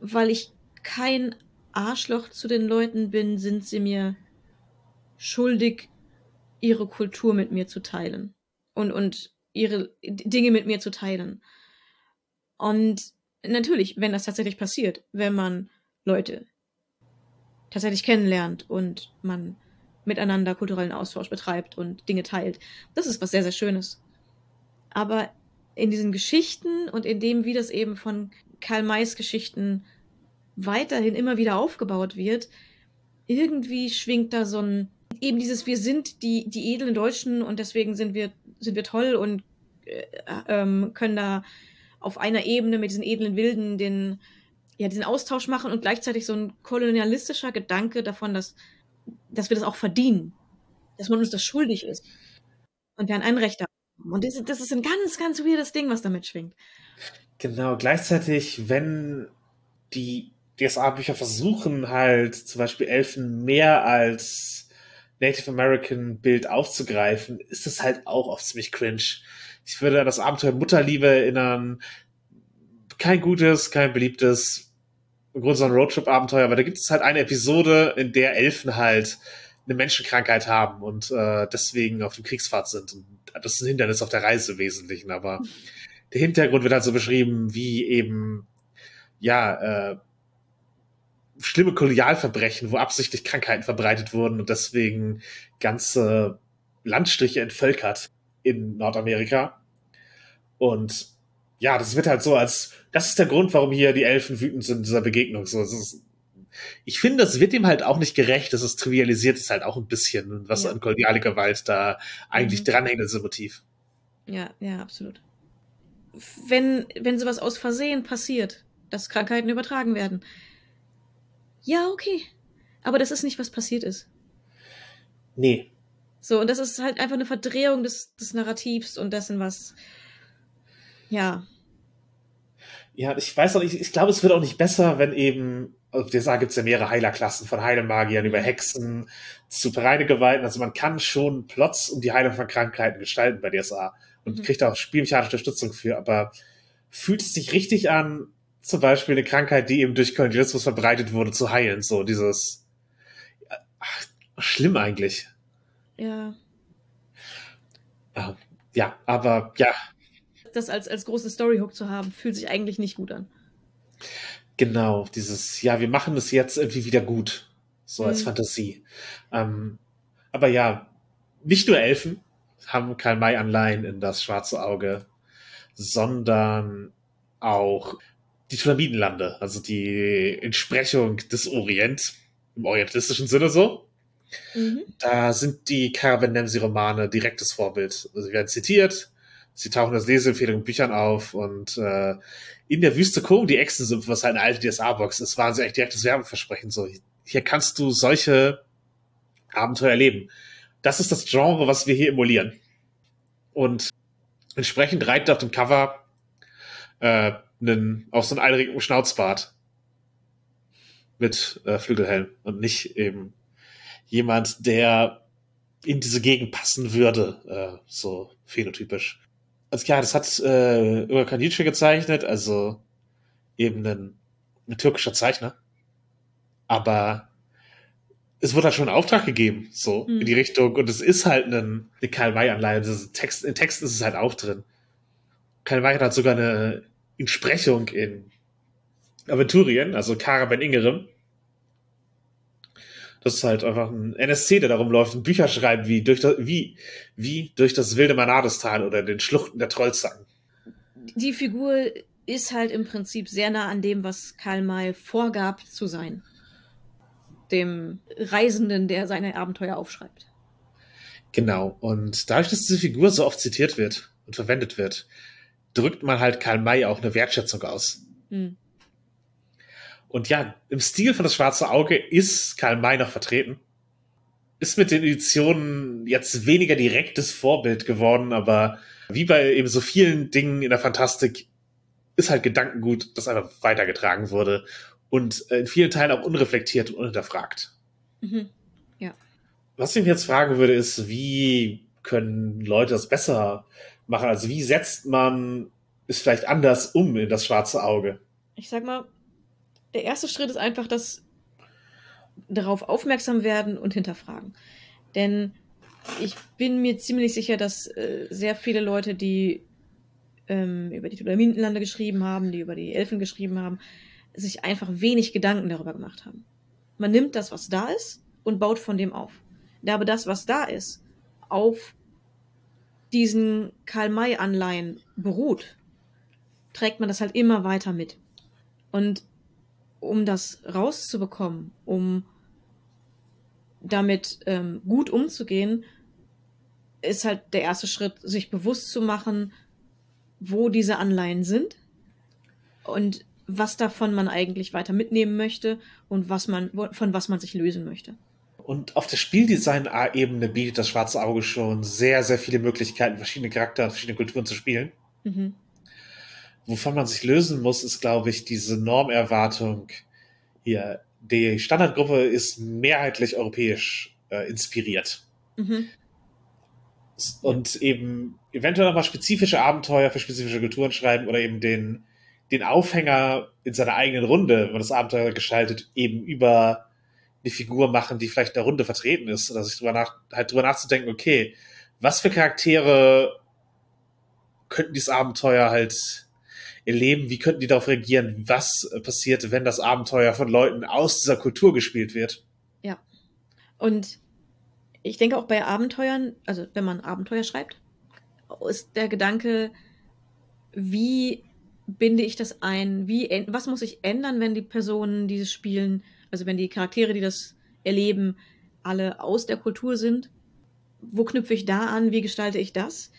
weil ich kein Arschloch zu den Leuten bin, sind sie mir schuldig, ihre Kultur mit mir zu teilen und, und ihre Dinge mit mir zu teilen. Und natürlich, wenn das tatsächlich passiert, wenn man Leute tatsächlich kennenlernt und man miteinander kulturellen Austausch betreibt und Dinge teilt, das ist was sehr, sehr Schönes. Aber in diesen Geschichten und in dem, wie das eben von Karl Mays Geschichten weiterhin immer wieder aufgebaut wird, irgendwie schwingt da so ein eben dieses, wir sind die, die edlen Deutschen und deswegen sind wir, sind wir toll und äh, ähm, können da auf einer Ebene mit diesen edlen Wilden den, ja, diesen Austausch machen und gleichzeitig so ein kolonialistischer Gedanke davon, dass, dass wir das auch verdienen, dass man uns das schuldig ist und wir ein Recht haben. Und das, das ist ein ganz, ganz weirdes Ding, was damit schwingt. Genau, gleichzeitig, wenn die DSA-Bücher versuchen halt zum Beispiel Elfen mehr als Native American Bild aufzugreifen, ist es halt auch oft ziemlich cringe. Ich würde an das Abenteuer Mutterliebe erinnern. Kein gutes, kein beliebtes, im Grunde so ein Roadtrip-Abenteuer, aber da gibt es halt eine Episode, in der Elfen halt eine Menschenkrankheit haben und äh, deswegen auf dem Kriegsfahrt sind. Und das ist ein Hindernis auf der Reise im Wesentlichen, aber der Hintergrund wird halt so beschrieben, wie eben, ja, äh, schlimme Kolonialverbrechen, wo absichtlich Krankheiten verbreitet wurden und deswegen ganze Landstriche entvölkert in Nordamerika. Und ja, das wird halt so als, das ist der Grund, warum hier die Elfen wütend sind in dieser Begegnung. So, ist, ich finde, das wird ihm halt auch nicht gerecht. Das ist trivialisiert, ist halt auch ein bisschen, was ja. an koloniale Gewalt da eigentlich mhm. dranhängt, das Motiv. Ja, ja, absolut. Wenn, wenn sowas aus Versehen passiert, dass Krankheiten übertragen werden, ja, okay. Aber das ist nicht, was passiert ist. Nee. So, und das ist halt einfach eine Verdrehung des, des Narrativs und dessen, was. Ja. Ja, ich weiß auch nicht, ich glaube, es wird auch nicht besser, wenn eben, also DSA gibt es ja mehrere Heilerklassen, von Heilemagiern über Hexen zu reine Gewalten. Also man kann schon Plots um die Heilung von Krankheiten gestalten bei DSA und mhm. kriegt auch spielmechanische Unterstützung für, aber fühlt es sich richtig an, zum Beispiel eine Krankheit, die eben durch Kolonialismus verbreitet wurde, zu heilen. So dieses ach, schlimm eigentlich. Ja. Ja, aber ja. Das als, als große Storyhook zu haben, fühlt sich eigentlich nicht gut an. Genau, dieses, ja, wir machen es jetzt irgendwie wieder gut. So als mhm. Fantasie. Ähm, aber ja, nicht nur Elfen haben Karl May Anleihen in das schwarze Auge, sondern auch die Tulamidenlande, also die Entsprechung des Orient, im orientalistischen Sinne so. Mhm. Da sind die Caravan-Nemsi-Romane direktes Vorbild. Also sie werden zitiert, sie tauchen als Leseempfehlung in Büchern auf und äh, in der Wüste Kong, die Echsensumpf, was halt eine alte DSA-Box ist, waren sie echt direktes Werbeversprechen. So, hier kannst du solche Abenteuer erleben. Das ist das Genre, was wir hier emulieren. Und entsprechend reitet auf dem Cover äh, einen, auch so einen einrigen Schnauzbart mit äh, Flügelhelm und nicht eben jemand, der in diese Gegend passen würde, äh, so phänotypisch. Also ja, das hat äh, Urkan Nietzsche gezeichnet, also eben einen ein türkischer Zeichner. Aber es wird halt schon ein Auftrag gegeben, so Mhm. in die Richtung. Und es ist halt ein, eine Karl-May-Anleihe. Das Text, in Texten ist es halt auch drin. Karl May hat sogar eine Entsprechung in Aventurien, also Kara Ben Ingerem. Das ist halt einfach ein NSC, der darum läuft und Bücher schreibt, wie durch das, wie, wie durch das wilde Manadestal oder den Schluchten der Trollzacken. Die Figur ist halt im Prinzip sehr nah an dem, was Karl May vorgab zu sein. Dem Reisenden, der seine Abenteuer aufschreibt. Genau. Und dadurch, dass diese Figur so oft zitiert wird und verwendet wird, drückt man halt Karl May auch eine Wertschätzung aus. Hm. Und ja, im Stil von das Schwarze Auge ist Karl May noch vertreten. Ist mit den Editionen jetzt weniger direktes Vorbild geworden, aber wie bei eben so vielen Dingen in der Fantastik ist halt Gedankengut, das einfach weitergetragen wurde und äh, in vielen Teilen auch unreflektiert und unhinterfragt. Mhm. Was ich mich jetzt fragen würde, ist, wie können Leute das besser machen? Also wie setzt man es vielleicht anders um in das schwarze Auge? Ich sag mal, der erste Schritt ist einfach das darauf aufmerksam werden und hinterfragen. Denn ich bin mir ziemlich sicher, dass äh, sehr viele Leute, die ähm, über die Tulaminenlande geschrieben haben, die über die Elfen geschrieben haben, sich einfach wenig Gedanken darüber gemacht haben. Man nimmt das, was da ist, und baut von dem auf. Da aber das, was da ist, auf diesen Karl-May-Anleihen beruht, trägt man das halt immer weiter mit. Und um das rauszubekommen, um damit ähm, gut umzugehen, ist halt der erste Schritt, sich bewusst zu machen, wo diese Anleihen sind und was davon man eigentlich weiter mitnehmen möchte und was man, von was man sich lösen möchte. Und auf der Spieldesign-Ebene bietet das Schwarze Auge schon sehr, sehr viele Möglichkeiten, verschiedene Charaktere und verschiedene Kulturen zu spielen. Mhm. Wovon man sich lösen muss, ist, glaube ich, diese Normerwartung hier. Die Standardgruppe ist mehrheitlich europäisch äh, inspiriert. Mhm. Und eben eventuell nochmal spezifische Abenteuer für spezifische Kulturen schreiben oder eben den, den Aufhänger in seiner eigenen Runde, wenn man das Abenteuer gestaltet, eben über eine Figur machen, die vielleicht in der Runde vertreten ist. Oder sich drüber nach, halt drüber nachzudenken, okay, was für Charaktere könnten dieses Abenteuer halt erleben, wie könnten die darauf reagieren, was äh, passiert, wenn das Abenteuer von Leuten aus dieser Kultur gespielt wird. Und ich denke auch bei Abenteuern, also wenn man Abenteuer schreibt, ist der Gedanke, wie binde ich das ein? Wie, was muss ich ändern, wenn die Personen dieses spielen, also wenn die Charaktere, die das erleben, alle aus der Kultur sind? Wo knüpfe ich da an? Wie gestalte ich das?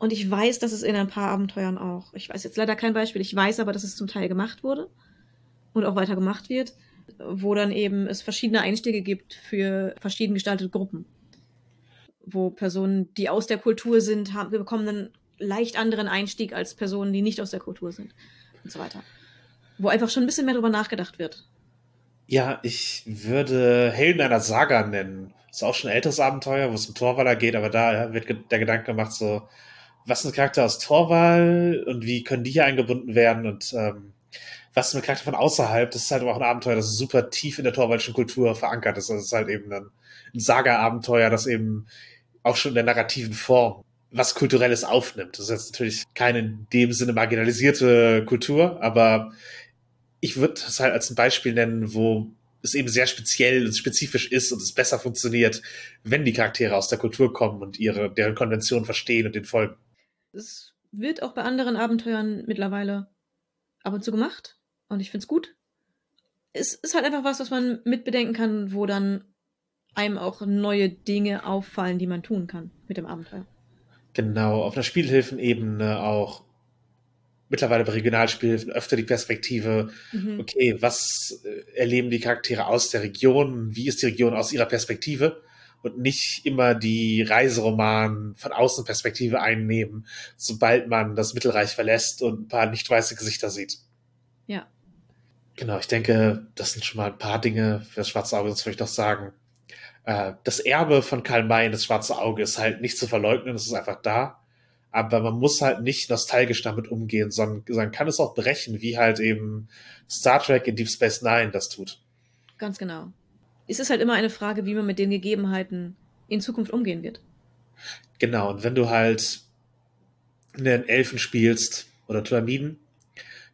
Und ich weiß, dass es in ein paar Abenteuern auch, ich weiß jetzt leider kein Beispiel, ich weiß aber, dass es zum Teil gemacht wurde und auch weiter gemacht wird, wo dann eben es verschiedene Einstiege gibt für verschieden gestaltete Gruppen. Wo Personen, die aus der Kultur sind, haben, bekommen einen leicht anderen Einstieg als Personen, die nicht aus der Kultur sind und so weiter. Wo einfach schon ein bisschen mehr drüber nachgedacht wird. Ja, ich würde Helden einer Saga nennen. Ist auch schon ein älteres Abenteuer, wo es um Torwaller geht, aber da wird der Gedanke gemacht, so, was sind Charakter aus Torwall und wie können die hier eingebunden werden und ähm, was sind Charakter von außerhalb? Das ist halt auch ein Abenteuer, das super tief in der torwaldischen Kultur verankert ist. Es ist halt eben ein, ein Saga-Abenteuer, das eben auch schon in der narrativen Form was Kulturelles aufnimmt. Das ist jetzt natürlich keine in dem Sinne marginalisierte Kultur, aber ich würde es halt als ein Beispiel nennen, wo es eben sehr speziell und spezifisch ist und es besser funktioniert, wenn die Charaktere aus der Kultur kommen und ihre, deren Konvention verstehen und den folgen. Es wird auch bei anderen Abenteuern mittlerweile ab und zu gemacht. Und ich finde es gut. Es ist halt einfach was, was man mitbedenken kann, wo dann einem auch neue Dinge auffallen, die man tun kann mit dem Abenteuer. Genau, auf einer Spielhilfenebene auch mittlerweile bei Regionalspielhilfen öfter die Perspektive, Mhm. okay, was äh, erleben die Charaktere aus der Region, wie ist die Region aus ihrer Perspektive und nicht immer die Reiseroman von Außenperspektive einnehmen, sobald man das Mittelreich verlässt und ein paar nicht weiße Gesichter sieht. Ja. Genau, ich denke, das sind schon mal ein paar Dinge für das Schwarze Auge, sonst würde ich noch sagen. Äh, das Erbe von Karl May in das Schwarze Auge ist halt nicht zu verleugnen, es ist einfach da. aber man muss halt nicht nostalgisch damit umgehen, sondern man kann es auch brechen, wie halt eben Star Trek in Deep Space Nine das tut. Ganz genau. Es ist halt immer eine Frage, wie man mit den Gegebenheiten in Zukunft umgehen wird. Genau, und wenn du halt einen Elfen spielst oder Tulamiden,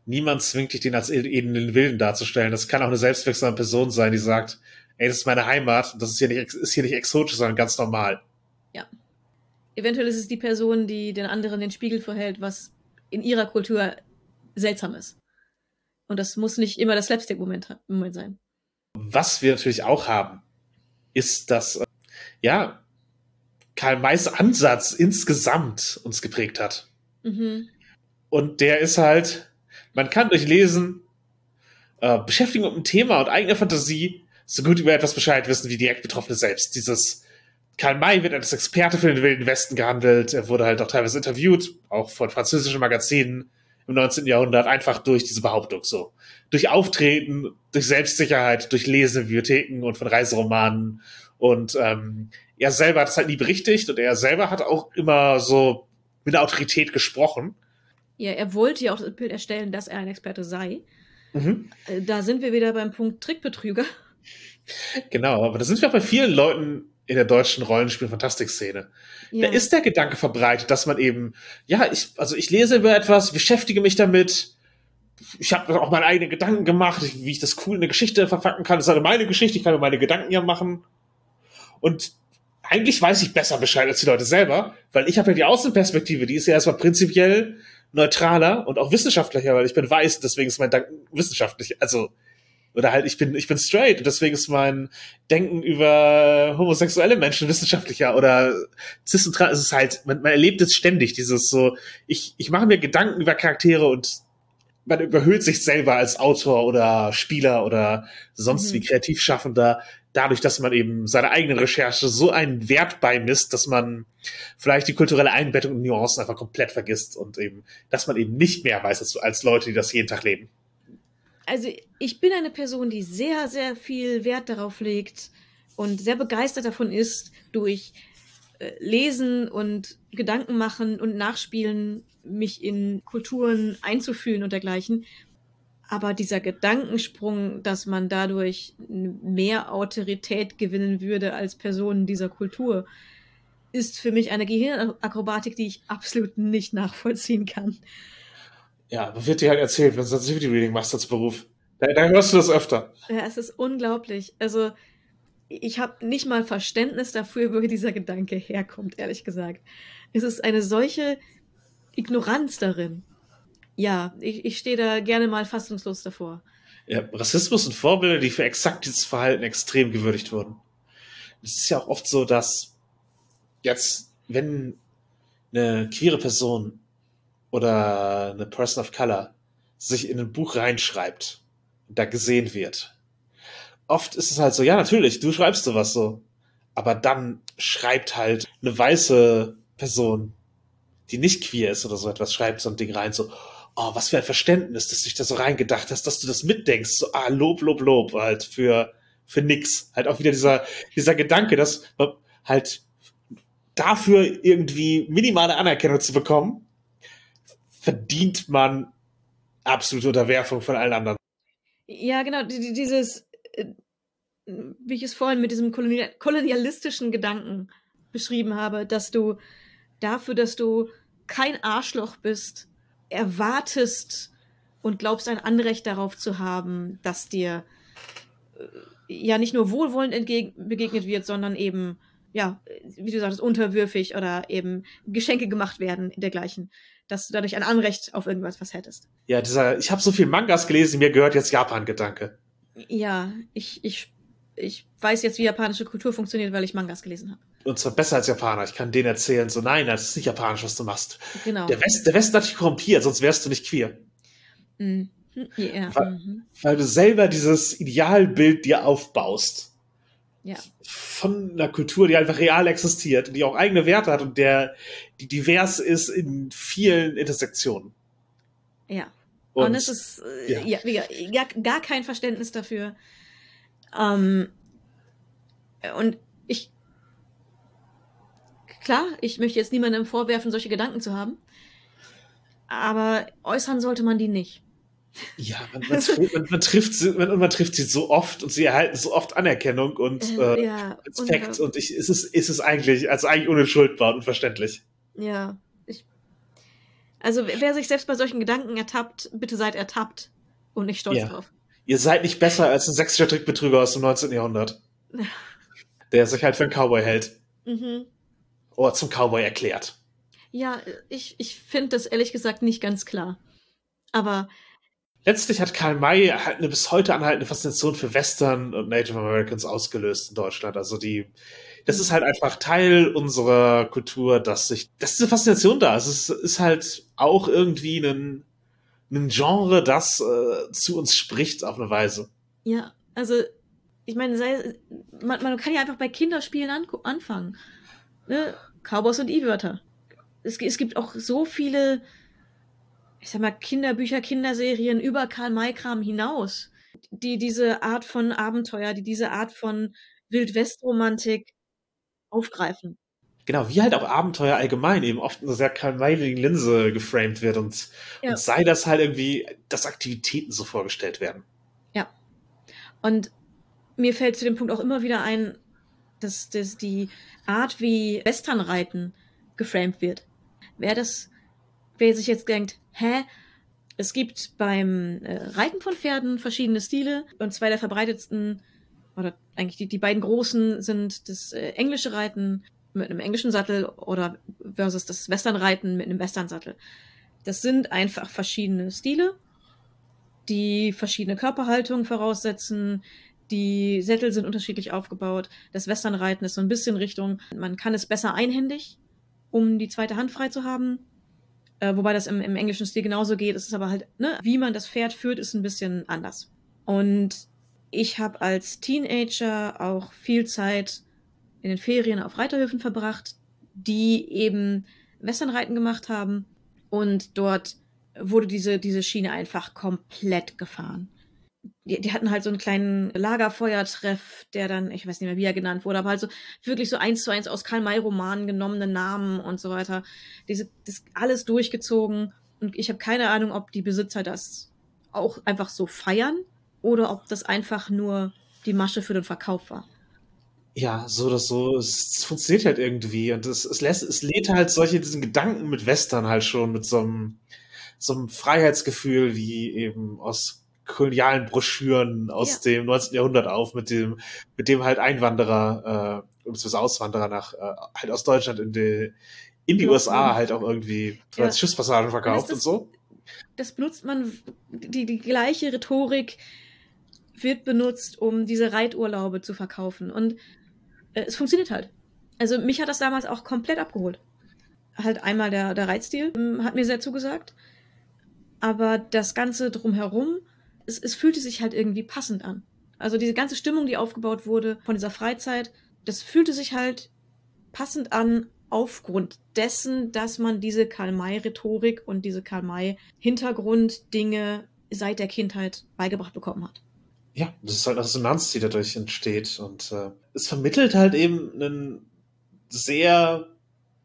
niemand zwingt dich, den als edlen Wilden darzustellen. Das kann auch eine selbstwirksame Person sein, die sagt, ey, das ist meine Heimat, das ist hier nicht, ist hier nicht exotisch, sondern ganz normal. Ja. Eventuell ist es die Person, die den anderen den Spiegel verhält, was in ihrer Kultur seltsam ist. Und das muss nicht immer das Slapstick-Moment Moment sein. Was wir natürlich auch haben, ist, dass, äh, ja, Karl Mays Ansatz insgesamt uns geprägt hat. Mhm. Und der ist halt, man kann durch Lesen, äh, Beschäftigung mit einem Thema und eigener Fantasie so gut über etwas Bescheid wissen wie direkt Betroffene selbst. Dieses Karl May wird als Experte für den Wilden Westen gehandelt. Er wurde halt auch teilweise interviewt, auch von französischen Magazinen im 19. Jahrhundert, einfach durch diese Behauptung so. Durch Auftreten, durch Selbstsicherheit, durch Lesen in Bibliotheken und von Reiseromanen. Und ähm, er selber hat es halt nie berichtigt und er selber hat auch immer so mit der Autorität gesprochen. Ja, er wollte ja auch das Bild erstellen, dass er ein Experte sei. Mhm. Äh, da sind wir wieder beim Punkt Trickbetrüger. Genau, aber da sind wir auch bei vielen Leuten in der deutschen Rollenspiel-Fantastik-Szene. Ja. Da ist der Gedanke verbreitet, dass man eben, ja, ich, also ich lese über etwas, beschäftige mich damit, ich habe auch meine eigenen Gedanken gemacht, wie ich das cool in eine Geschichte verpacken kann. Das ist halt meine Geschichte, ich kann mir meine Gedanken ja machen. Und eigentlich weiß ich besser Bescheid als die Leute selber, weil ich habe ja die Außenperspektive, die ist ja erstmal prinzipiell neutraler und auch wissenschaftlicher, weil ich bin weiß, deswegen ist mein Denken wissenschaftlich, also oder halt ich bin ich bin straight und deswegen ist mein Denken über homosexuelle Menschen wissenschaftlicher oder cis und trans, es ist halt man, man erlebt es ständig dieses so ich ich mache mir Gedanken über Charaktere und man überhöht sich selber als Autor oder Spieler oder sonst mhm. wie Kreativschaffender dadurch, dass man eben seine eigenen Recherche so einen Wert beimisst, dass man vielleicht die kulturelle Einbettung und Nuancen einfach komplett vergisst und eben, dass man eben nicht mehr weiß als, als Leute, die das jeden Tag leben. Also ich bin eine Person, die sehr, sehr viel Wert darauf legt und sehr begeistert davon ist, durch äh, Lesen und Gedanken machen und Nachspielen mich in Kulturen einzufühlen und dergleichen. Aber dieser Gedankensprung, dass man dadurch mehr Autorität gewinnen würde als Personen dieser Kultur, ist für mich eine Gehirnakrobatik, die ich absolut nicht nachvollziehen kann. Ja, wird dir halt erzählt, wenn du Sensitivity Reading machst als Beruf. Da, da hörst du das öfter. Ja, es ist unglaublich. Also, ich habe nicht mal Verständnis dafür, wo dieser Gedanke herkommt, ehrlich gesagt. Es ist eine solche Ignoranz darin ja, ich, ich stehe da gerne mal fassungslos davor. Ja, Rassismus und Vorbilder, die für exakt dieses Verhalten extrem gewürdigt wurden. Es ist ja auch oft so, dass jetzt, wenn eine queere Person oder eine Person of Color sich in ein Buch reinschreibt und da gesehen wird, oft ist es halt so, ja, natürlich, du schreibst sowas so. Aber dann schreibt halt eine weiße Person, die nicht queer ist oder so etwas, schreibt so ein Ding rein, so, oh, was für ein Verständnis, dass du dich da so reingedacht hast, dass du das mitdenkst. So, ah, Lob, Lob, Lob, halt für, für nix. Halt auch wieder dieser, dieser Gedanke, dass halt dafür irgendwie minimale Anerkennung zu bekommen, verdient man absolute Unterwerfung von allen anderen. Ja, genau, dieses, äh, wie ich es vorhin mit diesem kolonialistischen Gedanken beschrieben habe, dass du dafür, dass du kein Arschloch bist, erwartest und glaubst, ein Anrecht darauf zu haben, dass dir äh, ja nicht nur wohlwollend begegnet wird, sondern eben, ja, wie du sagst, unterwürfig oder eben Geschenke gemacht werden dergleichen, dass du dadurch ein Anrecht auf irgendwas was hättest. Ja, dieser, ich habe so viel Mangas gelesen, mir gehört jetzt Japan-Gedanke. Ja, ich, ich, ich weiß jetzt, wie japanische Kultur funktioniert, weil ich Mangas gelesen habe und zwar besser als Japaner. Ich kann denen erzählen, so nein, das ist nicht japanisch, was du machst. Genau. Der, West, der Westen hat dich korrumpiert, sonst wärst du nicht queer. Mhm. Yeah. Weil, mhm. weil, du selber dieses Idealbild dir aufbaust. Ja. Von einer Kultur, die einfach real existiert und die auch eigene Werte hat und der, die divers ist in vielen Intersektionen. Ja. Und, und es ist äh, ja. ja gar, gar kein Verständnis dafür. Ähm, und Klar, ich möchte jetzt niemandem vorwerfen, solche Gedanken zu haben. Aber äußern sollte man die nicht. Ja, man, man, man, man trifft sie, man, man, trifft sie so oft und sie erhalten so oft Anerkennung und äh, ja, Respekt. Und, ich, ist es, ist es eigentlich, also eigentlich unentschuldbar und unverständlich. Ja. Ich, also wer sich selbst bei solchen Gedanken ertappt, bitte seid ertappt und nicht stolz ja. drauf. Ihr seid nicht besser als ein sächsischer Trickbetrüger aus dem 19. Jahrhundert. der sich halt für einen Cowboy hält. Mhm. Oder zum Cowboy erklärt. Ja, ich, ich finde das ehrlich gesagt nicht ganz klar. Aber letztlich hat Karl May halt eine bis heute anhaltende Faszination für Western und Native Americans ausgelöst in Deutschland. Also die, das ist halt einfach Teil unserer Kultur, dass sich, dass diese Faszination da ist. Es ist halt auch irgendwie ein, ein Genre, das äh, zu uns spricht auf eine Weise. Ja, also ich meine, sei, man, man kann ja einfach bei Kinderspielen an, anfangen. Ne? Cowboys und E-Wörter. Es, es gibt auch so viele ich sag mal, Kinderbücher, Kinderserien über Karl May-Kram hinaus, die diese Art von Abenteuer, die diese Art von Wildwestromantik aufgreifen. Genau, wie halt auch Abenteuer allgemein eben oft in einer sehr Karl May-ligen Linse geframed wird und, ja. und sei das halt irgendwie, dass Aktivitäten so vorgestellt werden. Ja. Und mir fällt zu dem Punkt auch immer wieder ein, dass, dass die Art, wie Westernreiten geframed wird. Wer das, wer sich jetzt denkt, hä? Es gibt beim äh, Reiten von Pferden verschiedene Stile und zwei der verbreitetsten, oder eigentlich die, die beiden großen sind das äh, englische Reiten mit einem englischen Sattel oder versus das Westernreiten mit einem Westernsattel. Das sind einfach verschiedene Stile, die verschiedene Körperhaltungen voraussetzen. Die Sättel sind unterschiedlich aufgebaut. Das Westernreiten ist so ein bisschen Richtung, man kann es besser einhändig, um die zweite Hand frei zu haben. Äh, wobei das im, im, englischen Stil genauso geht. Es ist aber halt, ne, wie man das Pferd führt, ist ein bisschen anders. Und ich habe als Teenager auch viel Zeit in den Ferien auf Reiterhöfen verbracht, die eben Westernreiten gemacht haben. Und dort wurde diese, diese Schiene einfach komplett gefahren die, die hatten halt so einen kleinen Lagerfeuertreff, der dann, ich weiß nicht mehr, wie er genannt wurde, aber halt so wirklich so eins zu eins aus Karl-May-Romanen genommene Namen und so weiter. Diese, das alles durchgezogen. Und ich habe keine Ahnung, ob die Besitzer das auch einfach so feiern oder ob das einfach nur die Masche für den Verkauf war. Ja, so oder so. Es, es funktioniert halt irgendwie. Und es, es lässt, es lädt halt solche, diesen Gedanken mit Western halt schon, mit so einem, so einem Freiheitsgefühl, wie eben aus kolonialen Broschüren aus ja. dem 19. Jahrhundert auf, mit dem, mit dem halt Einwanderer, äh, beziehungsweise Auswanderer nach, äh, halt aus Deutschland in die, in die USA halt auch irgendwie ja. als Schiffspassagen verkauft das, und so. Das benutzt man, die, die gleiche Rhetorik wird benutzt, um diese Reiturlaube zu verkaufen. Und äh, es funktioniert halt. Also mich hat das damals auch komplett abgeholt. Halt einmal der, der Reitstil ähm, hat mir sehr zugesagt. Aber das Ganze drumherum es, es fühlte sich halt irgendwie passend an. Also diese ganze Stimmung, die aufgebaut wurde von dieser Freizeit, das fühlte sich halt passend an aufgrund dessen, dass man diese Karl-May-Rhetorik und diese Karl-May-Hintergrunddinge seit der Kindheit beigebracht bekommen hat. Ja, das ist halt eine Resonanz, die dadurch entsteht. Und äh, es vermittelt halt eben ein sehr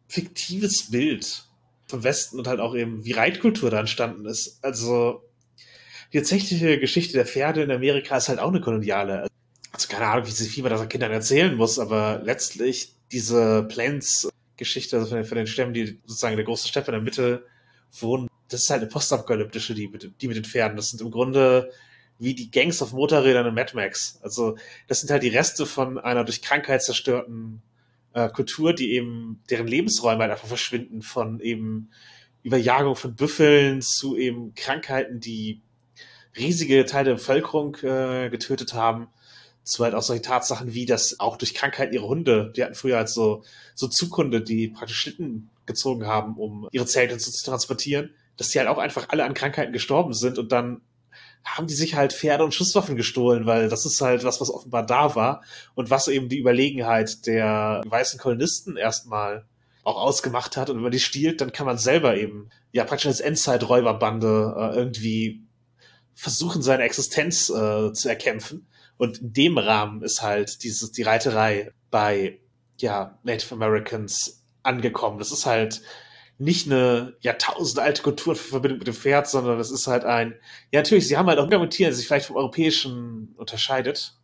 fiktives Bild vom Westen und halt auch eben, wie Reitkultur da entstanden ist. Also die tatsächliche Geschichte der Pferde in Amerika ist halt auch eine koloniale. Also keine Ahnung, wie viel man das Kindern erzählen muss, aber letztlich diese Plains-Geschichte also von, den, Stämmen, die sozusagen der große Steppe in der Mitte wohnen, das ist halt eine postapokalyptische, die mit, die mit den Pferden. Das sind im Grunde wie die Gangs auf Motorrädern in Mad Max. Also das sind halt die Reste von einer durch Krankheit zerstörten äh, Kultur, die eben, deren Lebensräume halt einfach verschwinden, von eben Überjagung von Büffeln zu eben Krankheiten, die riesige Teile der Bevölkerung äh, getötet haben. Zu halt auch solche Tatsachen wie, dass auch durch Krankheit ihre Hunde, die hatten früher halt so, so Zukunde, die praktisch Schlitten gezogen haben, um ihre Zelte zu transportieren, dass die halt auch einfach alle an Krankheiten gestorben sind und dann haben die sich halt Pferde und Schusswaffen gestohlen, weil das ist halt was, was offenbar da war und was eben die Überlegenheit der weißen Kolonisten erstmal auch ausgemacht hat. Und wenn man die stiehlt, dann kann man selber eben, ja, praktisch als Endzeit-Räuberbande äh, irgendwie versuchen, seine Existenz äh, zu erkämpfen. Und in dem Rahmen ist halt dieses, die Reiterei bei ja, Native Americans angekommen. Das ist halt nicht eine jahrtausendalte Kultur verbindet mit dem Pferd, sondern das ist halt ein, ja natürlich, sie haben halt auch Umgang mit Tieren, sich vielleicht vom europäischen unterscheidet,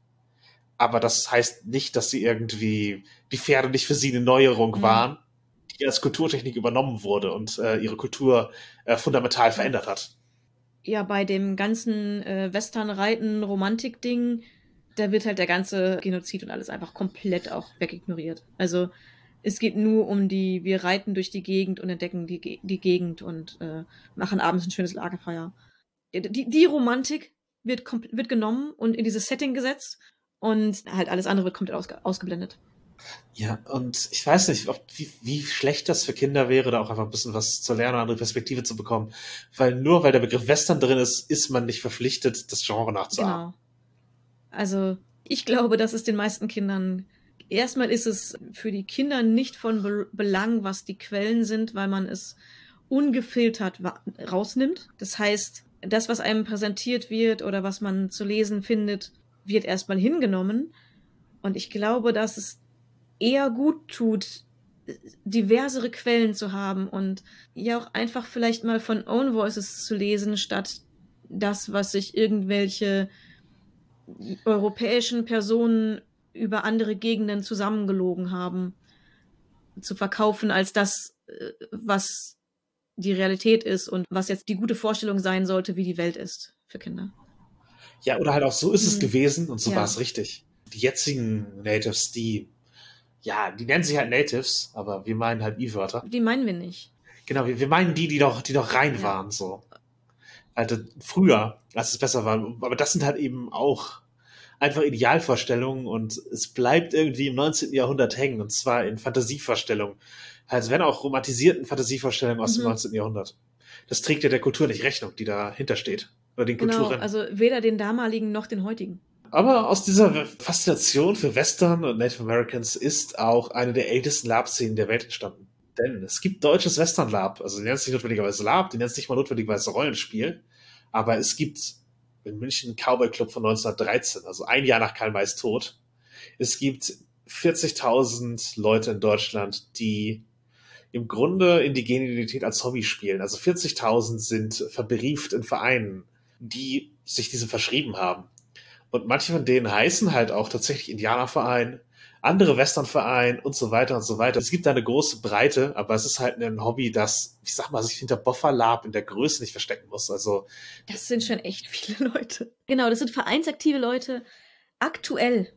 aber das heißt nicht, dass sie irgendwie die Pferde nicht für sie eine Neuerung mhm. waren, die als Kulturtechnik übernommen wurde und äh, ihre Kultur äh, fundamental verändert hat. Ja, bei dem ganzen äh, Western-Reiten, Romantik-Ding, da wird halt der ganze Genozid und alles einfach komplett auch wegignoriert. Also es geht nur um die, wir reiten durch die Gegend und entdecken die, die Gegend und äh, machen abends ein schönes Lagerfeuer. Die, die Romantik wird, wird genommen und in dieses Setting gesetzt und halt alles andere wird komplett ausge ausgeblendet. Ja, und ich weiß nicht, ob, wie, wie schlecht das für Kinder wäre, da auch einfach ein bisschen was zu lernen, eine andere Perspektive zu bekommen. Weil nur weil der Begriff Western drin ist, ist man nicht verpflichtet, das Genre nachzuahmen. Genau. Also, ich glaube, dass es den meisten Kindern erstmal ist es für die Kinder nicht von Be Belang, was die Quellen sind, weil man es ungefiltert rausnimmt. Das heißt, das, was einem präsentiert wird oder was man zu lesen findet, wird erstmal hingenommen. Und ich glaube, dass es eher gut tut, diversere Quellen zu haben und ja auch einfach vielleicht mal von Own Voices zu lesen, statt das, was sich irgendwelche europäischen Personen über andere Gegenden zusammengelogen haben, zu verkaufen als das, äh, was die Realität ist und was jetzt die gute Vorstellung sein sollte, wie die Welt ist für Kinder. Ja, oder halt auch so ist es mhm. gewesen und so ja. war es richtig. Die jetzigen Natives, die, ja, die nennen sich halt Natives, aber wir meinen halt I-Wörter. Die meinen wir nicht. Genau, wir, wir meinen die, die doch, die doch rein ja. waren, so. Also früher, als es besser war. Aber das sind halt eben auch einfach Idealvorstellungen und es bleibt irgendwie im 19. Jahrhundert hängen und zwar in Fantasievorstellungen. Also wenn auch romantisierten Fantasievorstellungen aus mhm. dem 19. Jahrhundert. Das trägt ja der Kultur nicht Rechnung, die dahinter steht. Oder den genau, Kulturen. Also weder den damaligen noch den heutigen. Aber aus dieser Faszination für Western und Native Americans ist auch eine der ältesten Lab-Szenen der Welt entstanden. Denn es gibt deutsches Western-Lab. Also die nennt es nicht notwendigerweise Lab, die nennt es nicht mal notwendigerweise Rollenspiel. Aber es gibt in München Cowboy Club von 1913, also ein Jahr nach Karl Mays Tod. Es gibt 40.000 Leute in Deutschland, die im Grunde indigene Identität als Hobby spielen. Also 40.000 sind verbrieft in Vereinen, die sich diesem verschrieben haben. Und manche von denen heißen halt auch tatsächlich Indianerverein, andere Westernvereine und so weiter und so weiter. Es gibt da eine große Breite, aber es ist halt ein Hobby, das, ich sag mal, sich hinter Boffer Lab in der Größe nicht verstecken muss. Also. Das sind schon echt viele Leute. Genau, das sind vereinsaktive Leute aktuell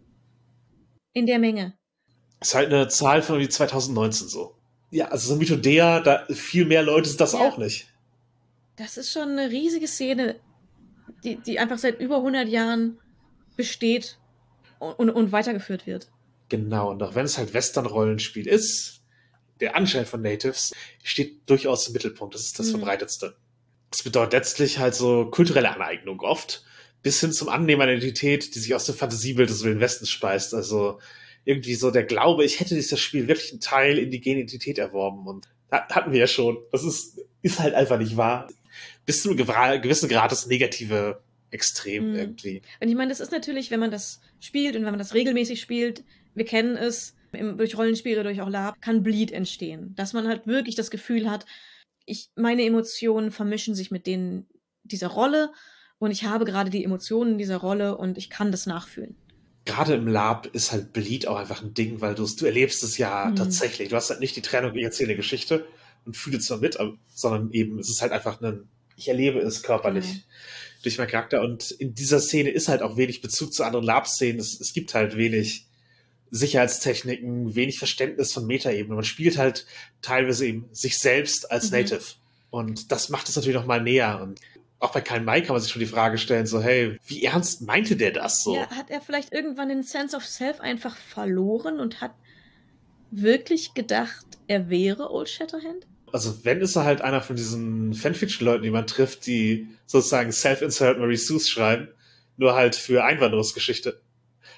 in der Menge. Das ist halt eine Zahl von wie 2019 so. Ja, also so Mythodea, da viel mehr Leute sind das ja. auch nicht. Das ist schon eine riesige Szene, die, die einfach seit über 100 Jahren besteht und, und weitergeführt wird. Genau, und auch wenn es halt Western-Rollenspiel ist, der Anschein von Natives steht durchaus im Mittelpunkt. Das ist das mhm. Verbreitetste. Das bedeutet letztlich halt so kulturelle Aneignung oft, bis hin zum Annehmen einer Identität, die sich aus dem Fantasiebild des Wilden Westens speist. Also irgendwie so der Glaube, ich hätte dieses Spiel wirklich einen Teil indigene Identität erworben. Und hatten wir ja schon. Das ist, ist halt einfach nicht wahr. Bis zu einem gewissen Grad das negative Extrem mhm. irgendwie. Und ich meine, das ist natürlich, wenn man das spielt und wenn man das regelmäßig spielt, wir kennen es, im, durch Rollenspiele, durch auch Lab, kann Bleed entstehen. Dass man halt wirklich das Gefühl hat, ich, meine Emotionen vermischen sich mit denen dieser Rolle und ich habe gerade die Emotionen dieser Rolle und ich kann das nachfühlen. Gerade im Lab ist halt Bleed auch einfach ein Ding, weil du, du erlebst es ja mhm. tatsächlich. Du hast halt nicht die Trennung, ich erzähle eine Geschichte und fühle zwar mit, sondern eben es ist halt einfach ein, ich erlebe es körperlich. Mhm durch meinen Charakter. Und in dieser Szene ist halt auch wenig Bezug zu anderen Lab-Szenen. Es, es, gibt halt wenig Sicherheitstechniken, wenig Verständnis von Metaebene. Man spielt halt teilweise eben sich selbst als mhm. Native. Und das macht es natürlich noch mal näher. Und auch bei Karl May kann man sich schon die Frage stellen, so, hey, wie ernst meinte der das so? Ja, hat er vielleicht irgendwann den Sense of Self einfach verloren und hat wirklich gedacht, er wäre Old Shatterhand? Also wenn ist er halt einer von diesen Fanfiction-Leuten, die man trifft, die sozusagen Self-Insert Marie Seuss schreiben, nur halt für Einwanderungsgeschichte.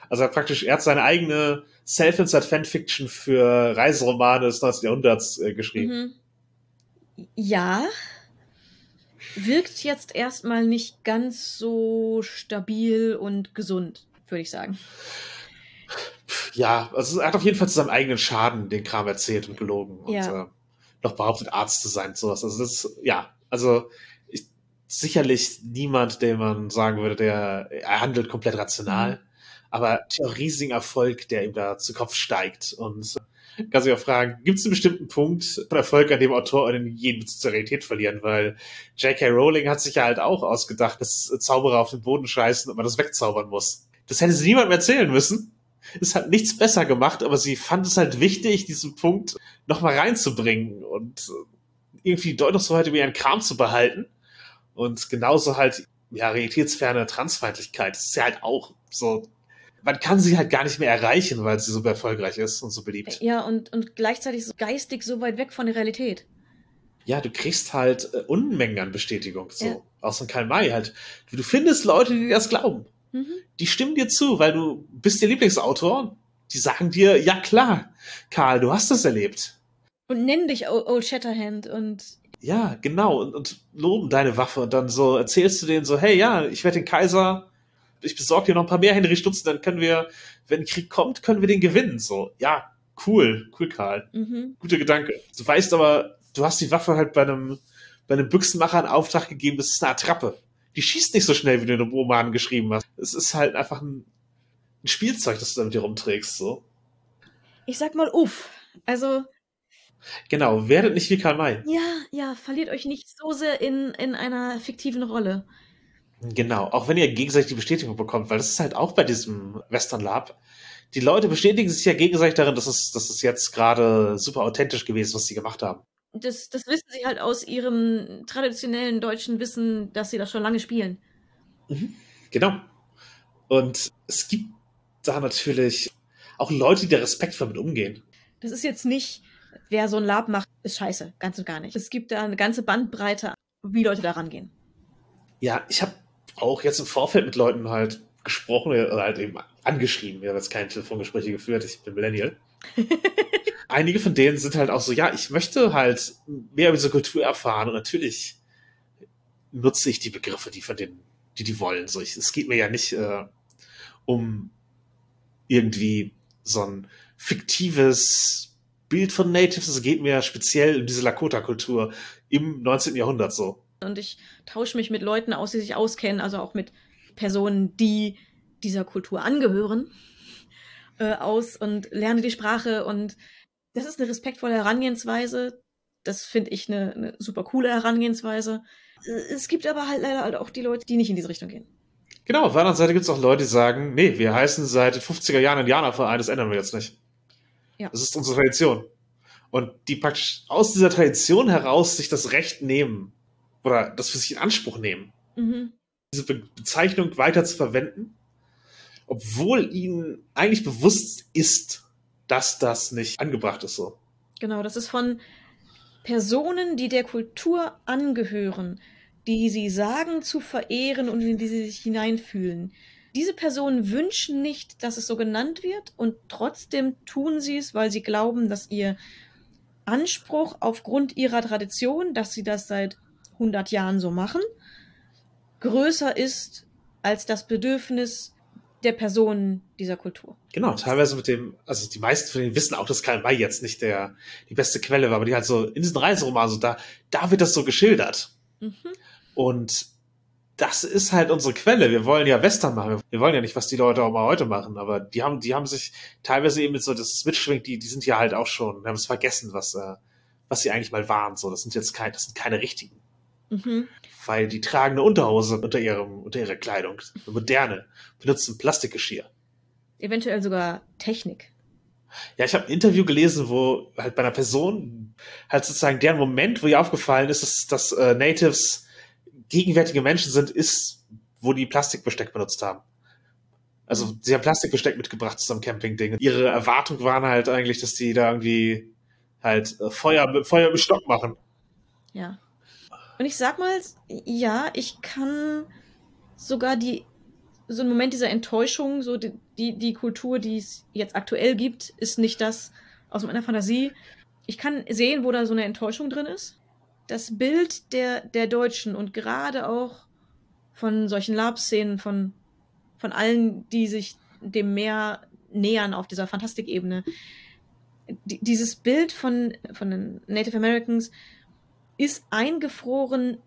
Also er praktisch, er hat seine eigene Self-Insert Fanfiction für Reiseromane des 19. Jahrhunderts äh, geschrieben. Mhm. Ja. Wirkt jetzt erstmal nicht ganz so stabil und gesund, würde ich sagen. ja, also er hat auf jeden Fall zu seinem eigenen Schaden den Kram erzählt und gelogen und Ja. äh, noch behauptet, Arzt zu sein sowas. Also das, ja, also ich, sicherlich niemand, den man sagen würde, der er handelt komplett rational, aber natürlich auch riesigen Erfolg, der ihm da zu Kopf steigt. Und kann sich auch fragen, gibt es einen bestimmten Punkt von Erfolg, an dem Autoren jeden Bezug zur Realität verlieren? Weil J.K. Rowling hat sich ja halt auch ausgedacht, dass Zauberer auf den Boden scheißen und man das wegzaubern muss. Das hätte sie niemandem erzählen müssen. Es hat nichts besser gemacht, aber sie fand es halt wichtig, diesen Punkt nochmal reinzubringen und äh, irgendwie die Deutungshoheit über ihren Kram zu behalten. Und genauso halt, ja, realitätsferne Transfeindlichkeit. Das ist ja halt auch so. Man kann sie halt gar nicht mehr erreichen, weil sie so erfolgreich ist und so beliebt. Ja, und, und gleichzeitig so geistig so weit weg von der Realität. Ja, du kriegst halt äh, Unmengen an Bestätigung. So. Ja. Aus dem Karl May halt. Du findest Leute, die das glauben. Mhm. Die stimmen dir zu, weil du bist ihr Lieblingsautor. Die sagen dir, ja klar, Karl, du hast das erlebt. Und nenn dich Old Shatterhand und Ja, genau. Und, und loben deine Waffe. Und dann so erzählst du denen so, hey, ja, ich werde den Kaiser, ich besorge dir noch ein paar mehr Henry Stutzen, dann können wir, wenn Krieg kommt, können wir den gewinnen. So, ja, cool, cool, Karl. mhm. Guter Gedanke. Du weißt aber, du hast die Waffe halt bei einem, bei einem Büchsenmacher in Auftrag gegeben, das ist eine Attrappe. Die schießt nicht so schnell, wie du in einem Roman geschrieben hast. Es ist halt einfach ein, ein Spielzeug, das du da mit dir rumträgst, so. ich sag mal, uff. Also, Genau, werdet nicht wie Karl May. ja, ja, verliert euch nicht so sehr in, in einer fiktiven Rolle. Genau, auch wenn ihr gegenseitig die Bestätigung bekommt, weil das ist halt auch bei diesem Western Lab. Die Leute bestätigen sich ja gegenseitig darin, dass es, dass es jetzt gerade super authentisch gewesen ist, was sie gemacht haben. Das, das wissen sie halt aus ihrem traditionellen deutschen Wissen, dass sie das schon lange spielen. Genau. Und es gibt da natürlich auch Leute, die da respektvoll mit umgehen. Das ist jetzt nicht, wer so ein Lab macht, ist scheiße. Ganz und gar nicht. Es gibt da eine ganze Bandbreite, wie Leute da rangehen. Ja, ich habe auch jetzt im Vorfeld mit Leuten halt gesprochen oder halt eben angeschrieben. Ich habe jetzt keine Telefongespräche geführt, ich bin Millennial. Einige von denen sind halt auch so, ja, ich möchte halt mehr über diese Kultur erfahren und natürlich nutze ich die Begriffe, die von denen, die die wollen. So, ich, es geht mir ja nicht äh, um irgendwie so ein fiktives Bild von Natives, es geht mir speziell um diese Lakota-Kultur im 19. Jahrhundert so. Und ich tausche mich mit Leuten aus, die sich auskennen, also auch mit Personen, die dieser Kultur angehören, äh, aus und lerne die Sprache. Und das ist eine respektvolle Herangehensweise. Das finde ich eine, eine super coole Herangehensweise. Es gibt aber halt leider halt auch die Leute, die nicht in diese Richtung gehen. Genau, auf der anderen Seite gibt es auch Leute, die sagen, nee, wir heißen seit den 50er Jahren Indianerverein, das ändern wir jetzt nicht. Ja. Das ist unsere Tradition. Und die praktisch aus dieser Tradition heraus sich das Recht nehmen oder das für sich in Anspruch nehmen, Mhm. diese Be Bezeichnung weiter zu verwenden, obwohl ihnen eigentlich bewusst ist, dass das nicht angebracht ist so. Genau, das ist von Personen, die der Kultur angehören, die sie sagen zu verehren und in die sie sich hineinfühlen. Diese Personen wünschen nicht, dass es so genannt wird und trotzdem tun sie es, weil sie glauben, dass ihr Anspruch aufgrund ihrer Tradition, dass sie das seit 100 Jahren so machen, größer ist als das Bedürfnis der Personen dieser Kultur. Genau, teilweise mit dem, also die meisten von denen wissen auch, dass Karl May jetzt nicht der, die beste Quelle war, aber die halt so in diesen Reiseromanen, so da, da wird das so geschildert. Mhm. Und das ist halt unsere Quelle. Wir wollen ja Western machen. Wir wollen ja nicht, was die Leute auch mal heute machen. Aber die haben, die haben sich teilweise eben mit so, das mitschwingt, die, die sind ja halt auch schon, haben es vergessen, was, äh, was sie eigentlich mal waren. So, das sind jetzt kein, das sind keine richtigen. Mhm. Weil die tragen eine Unterhose unter ihrem, unter ihrer Kleidung. Eine moderne. Benutzen Plastikgeschirr. Eventuell sogar Technik. Ja, ich habe ein Interview gelesen, wo halt bei einer Person halt sozusagen deren Moment, wo ihr aufgefallen ist, dass, dass äh, Natives gegenwärtige Menschen sind, ist, wo die Plastikbesteck benutzt haben. Also sie haben Plastikbesteck mitgebracht zu so einem Campingding. Ihre Erwartung waren halt eigentlich, dass die da irgendwie halt äh, Feuer, Feuer im Stock machen. Ja. Und ich sag mal, ja, ich kann sogar die, so einen Moment dieser Enttäuschung, so die, die, die Kultur, die es jetzt aktuell gibt, ist nicht das aus meiner Fantasie. Ich kann sehen, wo da so eine Enttäuschung drin ist. Das Bild der, der Deutschen und gerade auch von solchen Lab-Szenen, von, von allen, die sich dem Meer nähern auf dieser Fantastikebene. Die, dieses Bild von, von den Native Americans ist eingefroren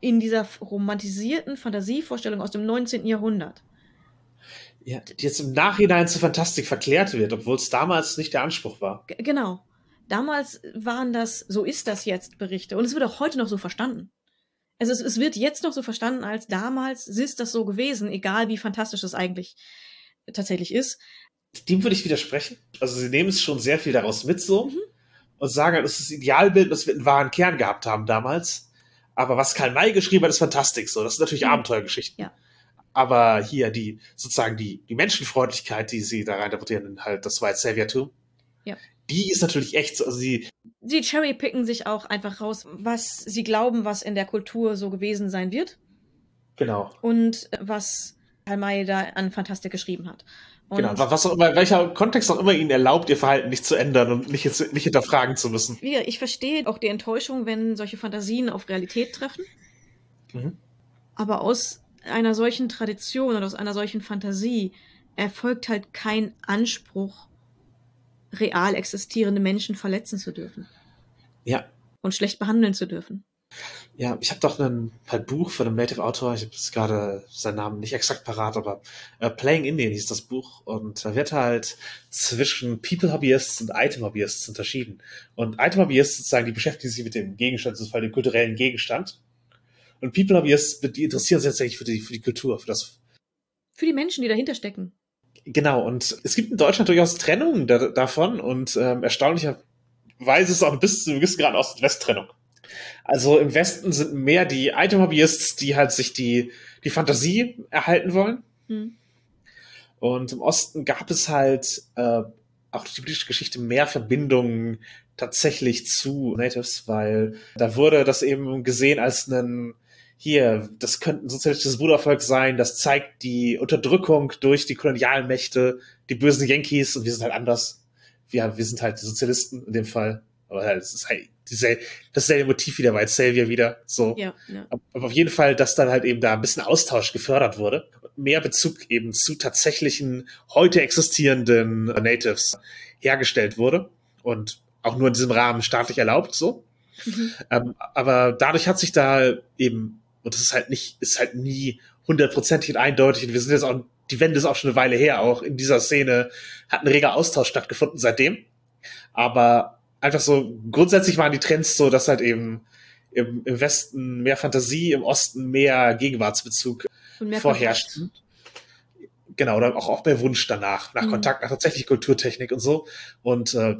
in dieser romantisierten Fantasievorstellung aus dem 19. Jahrhundert. Ja, die jetzt im Nachhinein zur Fantastik verklärt wird, obwohl es damals nicht der Anspruch war. G genau. Damals waren das, so ist das jetzt, Berichte. Und es wird auch heute noch so verstanden. Also es, es wird jetzt noch so verstanden, als damals ist das so gewesen, egal wie fantastisch es eigentlich tatsächlich ist. Dem würde ich widersprechen. Also sie nehmen es schon sehr viel daraus mit so mhm. Und sagen, das ist das Idealbild, das wir einen wahren Kern gehabt haben damals. Aber was Karl May geschrieben hat, ist fantastisch so. Das sind natürlich mhm. Abenteuergeschichten. Ja. Aber hier die, sozusagen die, die Menschenfreundlichkeit, die sie da rein interpretieren, halt das White Savior-Tum. Ja. Die ist natürlich echt so, also sie. Sie cherrypicken sich auch einfach raus, was sie glauben, was in der Kultur so gewesen sein wird. Genau. Und was Karl May da an Fantastik geschrieben hat. Und genau, was auch immer, welcher Kontext auch immer ihnen erlaubt, ihr Verhalten nicht zu ändern und nicht, nicht hinterfragen zu müssen. Ja, ich verstehe auch die Enttäuschung, wenn solche Fantasien auf Realität treffen. Mhm. Aber aus einer solchen Tradition oder aus einer solchen Fantasie erfolgt halt kein Anspruch, real existierende Menschen verletzen zu dürfen. Ja. Und schlecht behandeln zu dürfen. Ja, ich habe doch ein Buch von einem Native Autor, ich habe jetzt gerade seinen Namen nicht exakt parat, aber uh, Playing Indian hieß das Buch und da wird halt zwischen People Hobbyists und Item Hobbyists unterschieden. Und Item Hobbyists sozusagen, die beschäftigen sich mit dem Gegenstand, das Fall dem kulturellen Gegenstand. Und People Hobbyists, die interessieren sich tatsächlich für die, für die Kultur, für das. Für die Menschen, die dahinter stecken. Genau, und es gibt in Deutschland durchaus Trennungen da, davon und ähm, erstaunlicherweise ist es auch bis zu einem gewissen Grad Ost-West-Trennung. Also im Westen sind mehr die Item-Hobbyists, die halt sich die, die Fantasie erhalten wollen. Mhm. Und im Osten gab es halt äh, auch durch die politische Geschichte mehr Verbindungen tatsächlich zu Natives, weil da wurde das eben gesehen als ein hier, das könnte ein sozialistisches Brudervolk sein, das zeigt die Unterdrückung durch die Kolonialmächte, die bösen Yankees und wir sind halt anders. Wir, wir sind halt die Sozialisten in dem Fall. Aber halt, es ist halt dieselbe, dasselbe Motiv wieder bei Xavier wieder. So. Ja, ja. Aber auf jeden Fall, dass dann halt eben da ein bisschen Austausch gefördert wurde. Mehr Bezug eben zu tatsächlichen, heute existierenden Natives hergestellt wurde. Und auch nur in diesem Rahmen staatlich erlaubt, so. Mhm. Ähm, aber dadurch hat sich da eben, und das ist halt nicht, ist halt nie hundertprozentig und eindeutig, und wir sind jetzt auch, die Wende ist auch schon eine Weile her, auch in dieser Szene hat ein reger Austausch stattgefunden seitdem. Aber einfach so, grundsätzlich waren die Trends so, dass halt eben im, im Westen mehr Fantasie, im Osten mehr Gegenwartsbezug mehr vorherrscht. Kontakt. Genau, oder auch, auch bei Wunsch danach, nach mhm. Kontakt, nach tatsächlich Kulturtechnik und so. Und äh,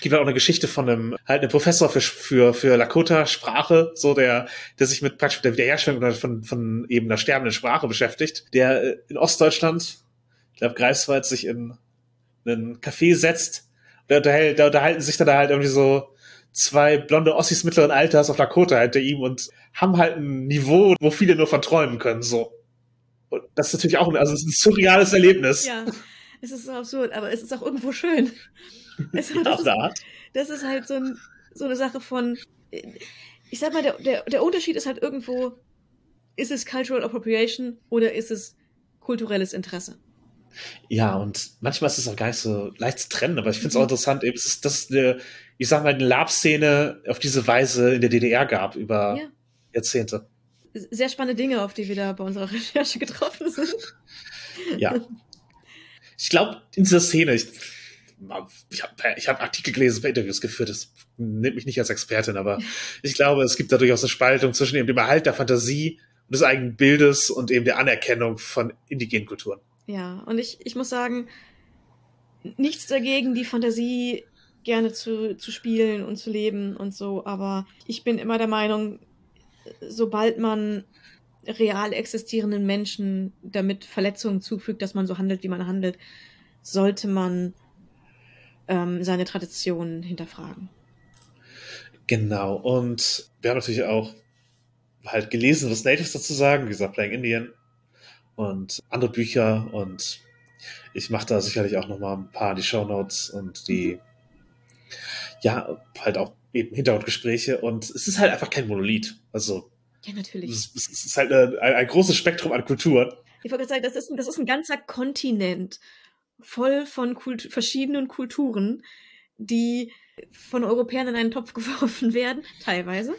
gibt halt auch eine Geschichte von einem halt einem Professor für für für Lakota Sprache, so der der sich mit praktisch mit der Wiederherstellung von von eben einer sterbenden Sprache beschäftigt, der äh, in Ostdeutschland, ich glaube Greifswald, sich in einen Café setzt da, unterhält, da unterhalten sich dann halt irgendwie so zwei blonde Ossis mittleren Alters auf Dakota hinter ihm und haben halt ein Niveau, wo viele nur verträumen können, so. Und das ist natürlich auch ein, also ein surreales Erlebnis. Ja, es ist so absurd, aber es ist auch irgendwo schön. Es, ja, das, ist, das ist halt so, ein, so eine Sache von, ich sag mal, der, der, der Unterschied ist halt irgendwo, ist es Cultural Appropriation oder ist es kulturelles Interesse? Ja, und manchmal ist es auch gar nicht so leicht zu trennen, aber ich finde es auch mhm. interessant, eben, dass es eine, ich sag mal, eine Lab-Szene auf diese Weise in der DDR gab über ja. Jahrzehnte. Sehr spannende Dinge, auf die wir da bei unserer Recherche getroffen sind. Ja. Ich glaube, in dieser Szene, ich, ich habe ich hab Artikel gelesen, Interviews geführt, das nimmt mich nicht als Expertin, aber ich glaube, es gibt da durchaus eine Spaltung zwischen dem Erhalt der Fantasie und des eigenen Bildes und eben der Anerkennung von indigenen Kulturen. Ja, und ich, ich muss sagen, nichts dagegen, die Fantasie gerne zu, zu spielen und zu leben und so, aber ich bin immer der Meinung, sobald man real existierenden Menschen damit Verletzungen zufügt, dass man so handelt, wie man handelt, sollte man ähm, seine Traditionen hinterfragen. Genau, und wir haben natürlich auch halt gelesen, was Natives dazu sagen, wie gesagt, Playing Indian, und andere Bücher und ich mache da sicherlich auch noch mal ein paar die Show Notes und die mhm. ja halt auch eben Hintergrundgespräche und es ist halt einfach kein Monolith. Also ja natürlich. Es, es ist halt ein, ein, großes Spektrum an Kulturen. Ich wollte sagen, das ist, das ist ein ganzer Kontinent voll von Kult verschiedenen Kulturen, die von Europäern in einen Topf geworfen werden, teilweise.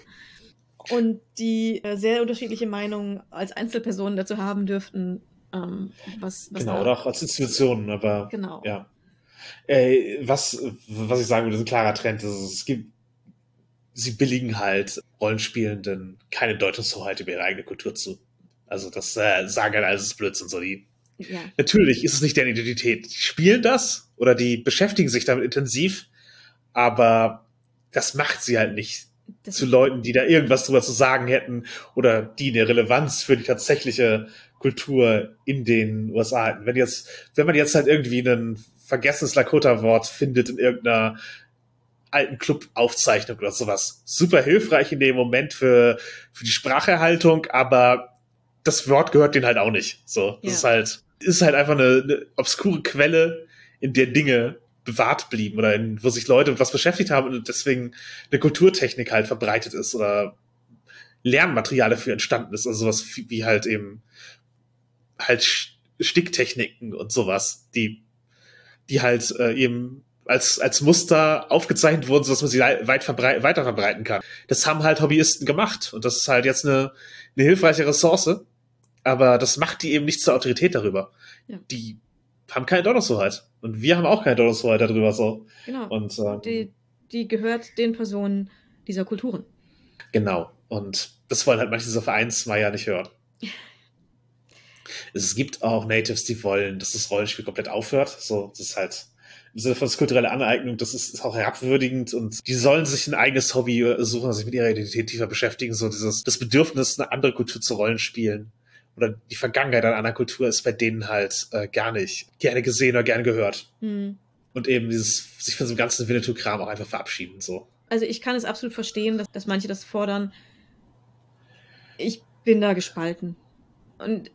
Und die äh, sehr unterschiedliche Meinungen als Einzelpersonen dazu haben dürften, ähm, was, was genau, oder auch als Institutionen, aber genau. ja. Äh, was, was ich sagen würde, ist ein klarer Trend. Ist, es gibt, sie billigen halt Rollenspielenden keine Deutungshoheit über ihre eigene Kultur zu. Also das äh, sagen halt alles Blödsinn. So die, Ja. Natürlich ist es nicht deren Identität. Die spielen das oder die beschäftigen sich damit intensiv, aber das macht sie halt nicht Das zu Leuten, die da irgendwas drüber zu sagen hätten oder die eine Relevanz für die tatsächliche Kultur in den USA hätten. Wenn jetzt, wenn man jetzt halt irgendwie ein vergessenes Lakota-Wort findet in irgendeiner alten Club-Aufzeichnung oder sowas, super hilfreich in dem Moment für, für die Spracherhaltung, aber das Wort gehört denen halt auch nicht. So, das Ja. ist halt, ist halt einfach eine, eine obskure Quelle, in der Dinge bewahrt blieben oder in, wo sich Leute mit was beschäftigt haben und deswegen eine Kulturtechnik halt verbreitet ist oder Lernmaterial dafür entstanden ist, also sowas wie halt eben halt Sticktechniken und sowas, die die halt äh, eben als als Muster aufgezeichnet wurden, sodass man sie weit verbrei weiter verbreiten kann. Das haben halt Hobbyisten gemacht und das ist halt jetzt eine, eine hilfreiche Ressource, aber das macht die eben nicht zur Autorität darüber. Ja. Die haben keine Deutungshoheit und wir haben auch keine Deutungshoheit darüber so Genau. und ähm, die, die gehört den Personen dieser Kulturen. Genau. Und das wollen halt manche dieser Vereinsmeier nicht hören. Es gibt auch Natives, die wollen, dass das Rollenspiel komplett aufhört. So, das ist halt im Sinne von kulturelle Aneignung, das ist, ist auch herabwürdigend und die sollen sich ein eigenes Hobby suchen, sich mit ihrer Identität tiefer beschäftigen. So dieses, das Bedürfnis, eine andere Kultur zu Rollenspielen oder die Vergangenheit einer anderen Kultur ist bei denen halt äh, gar nicht gerne gesehen oder gerne gehört. Hm. Und eben dieses, sich von so einem ganzen Winnetou-Kram auch einfach verabschieden, so. Also ich kann es absolut verstehen, dass, dass manche das fordern. Ich bin da gespalten. Und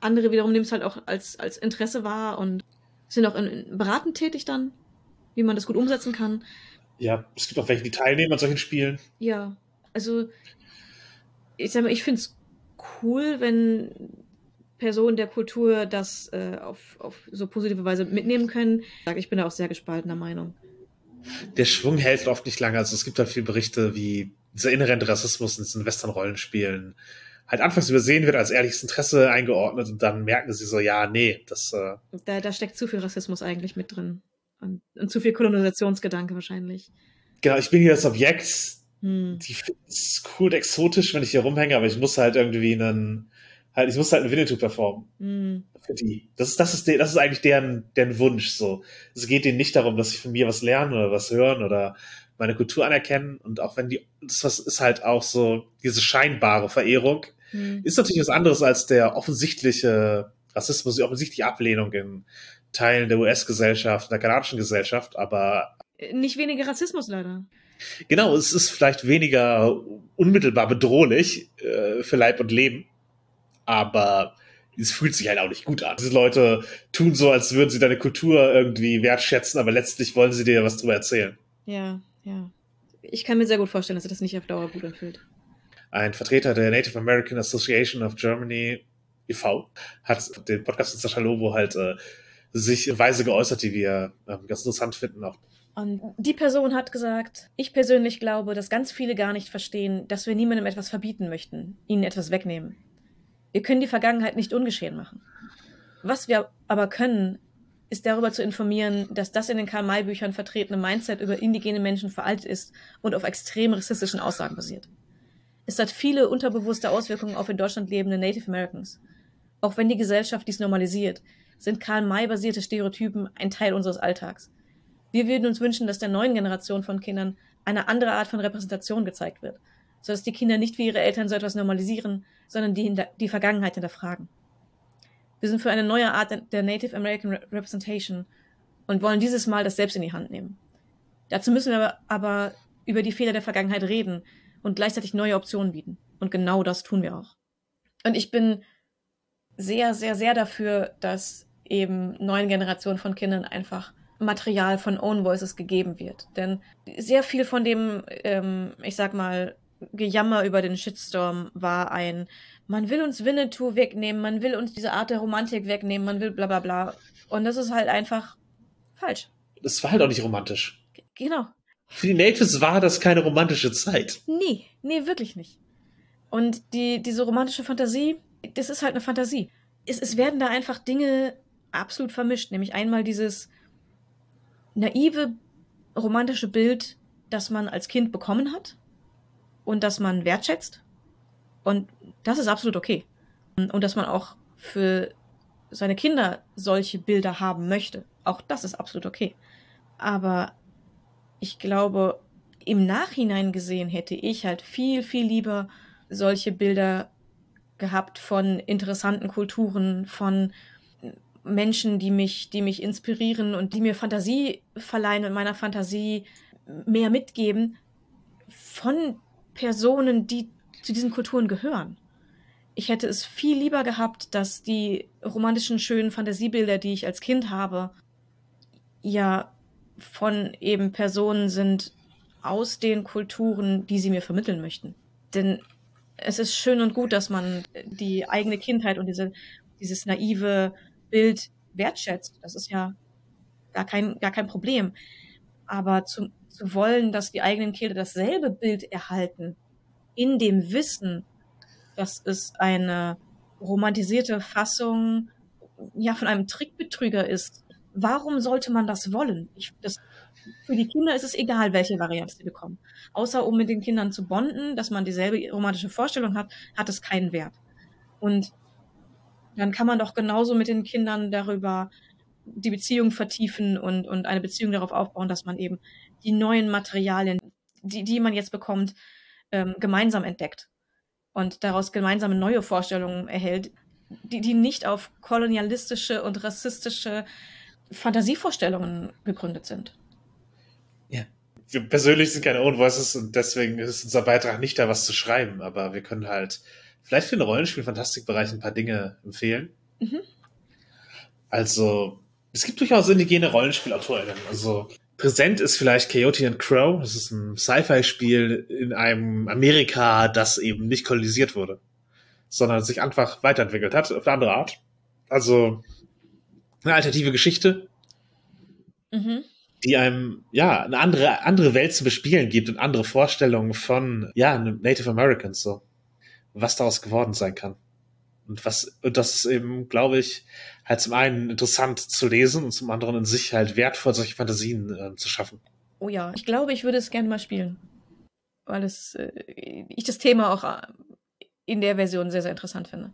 andere wiederum nehmen es halt auch als, als Interesse wahr und sind auch in, in beratend tätig dann, wie man das gut umsetzen kann. Ja, es gibt auch welche, die teilnehmen an solchen Spielen. Ja, also ich sag mal, ich finde es cool, wenn Personen der Kultur das äh, auf, auf so positive Weise mitnehmen können. Ich bin da auch sehr gespaltener Meinung. der Schwung hält oft nicht lange. Also es gibt halt viele Berichte, wie dieser inhärente Rassismus in diesen Western-Rollenspielen halt anfangs übersehen wird, als ehrliches Interesse eingeordnet und dann merken sie so, ja, nee, das, äh, Da, da steckt zu viel Rassismus eigentlich mit drin. Und, und zu viel Kolonisationsgedanke wahrscheinlich. genau, ich bin hier das Objekt, Hm. die finden es cool und exotisch, wenn ich hier rumhänge, aber ich muss halt irgendwie einen, halt, ich muss halt einen Winnetou performen. Hm. Für die. Das ist, das ist, das ist eigentlich deren, deren Wunsch, so. Es geht ihnen nicht darum, dass sie von mir was lernen oder was hören oder meine Kultur anerkennen und auch wenn die, das ist halt auch so, diese scheinbare Verehrung, Hm. ist natürlich was anderes als der offensichtliche Rassismus, die offensichtliche Ablehnung in Teilen der US-Gesellschaft, der kanadischen Gesellschaft, aber Nicht weniger Rassismus leider. genau, es ist vielleicht weniger unmittelbar bedrohlich äh, für Leib und Leben, aber es fühlt sich halt auch nicht gut an. Diese Leute tun so, als würden sie deine Kultur irgendwie wertschätzen, aber letztlich wollen sie dir was drüber erzählen. Ja, ja. Ich kann mir sehr gut vorstellen, dass sich das nicht auf Dauer gut anfühlt. Ein Vertreter der Native American Association of Germany e.V. hat den Podcast mit Sascha Lobo halt äh, sich in Weise geäußert, die wir ähm, ganz interessant finden. Auch Und die Person hat gesagt, ich persönlich glaube, dass ganz viele gar nicht verstehen, dass wir niemandem etwas verbieten möchten, ihnen etwas wegnehmen. Wir können die Vergangenheit nicht ungeschehen machen. Was wir aber können, ist darüber zu informieren, dass das in den Karl-May-Büchern vertretene Mindset über indigene Menschen veraltet ist und auf extrem rassistischen Aussagen basiert. Es hat viele unterbewusste Auswirkungen auf in Deutschland lebende Native Americans. Auch wenn die Gesellschaft dies normalisiert, sind Karl-May-basierte Stereotypen ein Teil unseres Alltags. Wir würden uns wünschen, dass der neuen Generation von Kindern eine andere Art von Repräsentation gezeigt wird, sodass die Kinder nicht wie ihre Eltern so etwas normalisieren, sondern die, die Vergangenheit hinterfragen. Wir sind für eine neue Art der- Native American Re Representation und wollen dieses Mal das selbst in die Hand nehmen. Dazu müssen wir aber, aber über die Fehler der Vergangenheit reden und gleichzeitig neue Optionen bieten. Und genau das tun wir auch. Und ich bin sehr, sehr, sehr dafür, dass eben neuen Generationen von Kindern einfach Material von Own Voices gegeben wird. Denn sehr viel von dem, ähm, ich sag mal, Gejammer über den Shitstorm war ein, man will uns Winnetou wegnehmen, man will uns diese Art der Romantik wegnehmen, man will bla bla bla. Und das ist halt einfach falsch. Das war halt auch nicht romantisch. G genau. Für die Natives war das keine romantische Zeit. Nee, nee, wirklich nicht. Und die, diese romantische Fantasie, das ist halt eine Fantasie. Es, es werden da einfach Dinge absolut vermischt. Nämlich einmal dieses naive, romantische Bild, das man als Kind bekommen hat und das man wertschätzt. Und das ist absolut okay. Und dass man auch für seine Kinder solche Bilder haben möchte. Auch das ist absolut okay. Aber ich glaube, im Nachhinein gesehen hätte ich halt viel, viel lieber solche Bilder gehabt von interessanten Kulturen, von Menschen, die mich, die mich inspirieren und die mir Fantasie verleihen und meiner Fantasie mehr mitgeben, von Personen, die zu diesen Kulturen gehören. Ich hätte es viel lieber gehabt, dass die romantischen, schönen Fantasiebilder, die ich als Kind habe, ja von eben Personen sind aus den Kulturen, die sie mir vermitteln möchten. Denn es ist schön und gut, dass man die eigene Kindheit und diese, dieses naive Bild wertschätzt. Das ist ja gar kein, gar kein Problem. Aber zu, zu wollen, dass die eigenen Kinder dasselbe Bild erhalten, in dem Wissen, dass es eine romantisierte Fassung ja von einem Trickbetrüger ist. Warum sollte man das wollen? Ich, das, für die Kinder ist es egal, welche Variante sie bekommen. Außer um mit den Kindern zu bonden, dass man dieselbe romantische Vorstellung hat, hat es keinen Wert. Und dann kann man doch genauso mit den Kindern darüber die Beziehung vertiefen und, und eine Beziehung darauf aufbauen, dass man eben die neuen Materialien, die, die man jetzt bekommt, ähm, gemeinsam entdeckt und daraus gemeinsame neue Vorstellungen erhält, die, die nicht auf kolonialistische und rassistische Fantasievorstellungen gegründet sind. Ja. Wir persönlich sind keine Own Voices und deswegen ist unser Beitrag nicht da, was zu schreiben, aber wir können halt vielleicht für den Rollenspiel-Fantastikbereich ein paar Dinge empfehlen. Mhm. Also, es gibt durchaus indigene Rollenspielautorinnen. Also, präsent ist vielleicht Coyote and Crow. Das ist ein Sci-Fi-Spiel in einem Amerika, das eben nicht kolonisiert wurde, sondern sich einfach weiterentwickelt hat, auf eine andere Art. Also, eine alternative Geschichte, mhm. die einem, ja, eine andere, andere Welt zu bespielen gibt und andere Vorstellungen von, ja, Native Americans, so. Was daraus geworden sein kann. Und was, und das ist eben, glaube ich, halt zum einen interessant zu lesen und zum anderen in sich halt wertvoll, solche Fantasien äh, zu schaffen. Oh ja, ich glaube, ich würde es gerne mal spielen. Weil es, äh, ich das Thema auch äh, in der Version sehr, sehr interessant finde.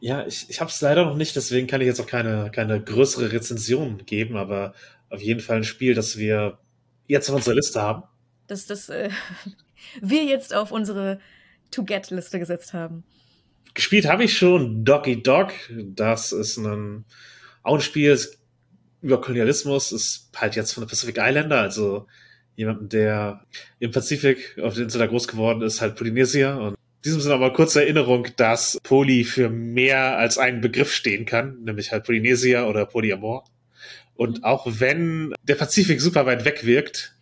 Ja, ich, ich habe es leider noch nicht, deswegen kann ich jetzt auch keine, keine größere Rezension geben, aber auf jeden Fall ein Spiel, das wir jetzt auf unserer Liste haben. Dass das äh, wir jetzt auf unsere To-Get-Liste gesetzt haben. Gespielt habe ich schon Doggy Dog. Das ist ein, auch ein Spiel über Kolonialismus, ist halt jetzt von der Pacific Islander, also jemanden, der im Pazifik auf der Insel da groß geworden ist, halt Polynesier und in diesem Sinne aber kurze Erinnerung, dass Poly für mehr als einen Begriff stehen kann, nämlich halt Polynesia oder Polyamor. Und auch wenn der Pazifik super weit weg wirkt,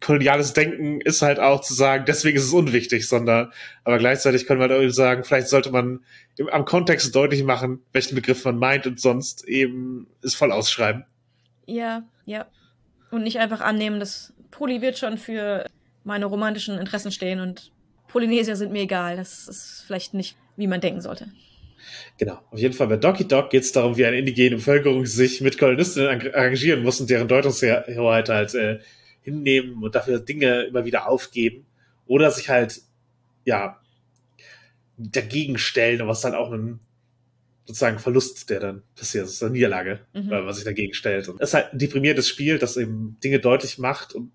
koloniales Denken ist halt auch zu sagen, deswegen ist es unwichtig, sondern aber gleichzeitig können wir halt auch sagen, vielleicht sollte man im, am Kontext deutlich machen, welchen Begriff man meint und sonst eben es voll ausschreiben. Ja, ja. Und nicht einfach annehmen, dass Poly wird schon für meine romantischen Interessen stehen und Polynesier sind mir egal. Das ist vielleicht nicht, wie man denken sollte. Genau. Auf jeden Fall bei Doki Dog geht es darum, wie eine indigene Bevölkerung sich mit Kolonistinnen arrangieren muss und deren Deutungshoheit halt äh, hinnehmen und dafür Dinge immer wieder aufgeben. Oder sich halt, ja, dagegen stellen, was dann auch ein sozusagen Verlust, der dann passiert. Das ist eine Niederlage, mhm. weil man sich dagegen stellt. Und es ist halt ein deprimiertes Spiel, das eben Dinge deutlich macht und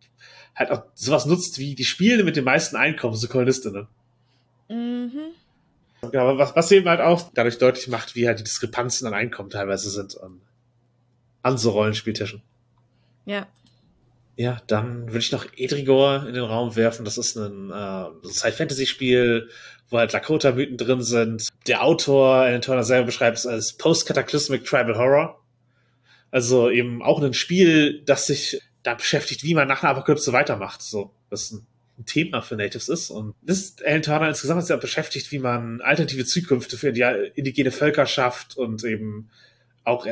halt auch sowas nutzt wie die Spiele mit den meisten Einkommen, so Kolonistinnen. Mhm. Ja, aber was, was eben halt auch dadurch deutlich macht, wie halt die Diskrepanzen an Einkommen teilweise sind an, an so Rollenspieltischen. Ja. Ja, dann würde ich noch Edrigor in den Raum werfen. Das ist ein äh, Sci-Fantasy-Spiel, wo halt Lakota-Mythen drin sind. Der Autor, Alan Turner selber beschreibt es als Post-Cataclysmic Tribal Horror. Also eben auch ein Spiel, das sich da beschäftigt, wie man nach einer Apokalypse weitermacht. So, das ist ein Thema für Natives ist. Und das ist Alan Turner insgesamt sehr beschäftigt, wie man alternative Zukünfte für indigene Völker schafft und eben auch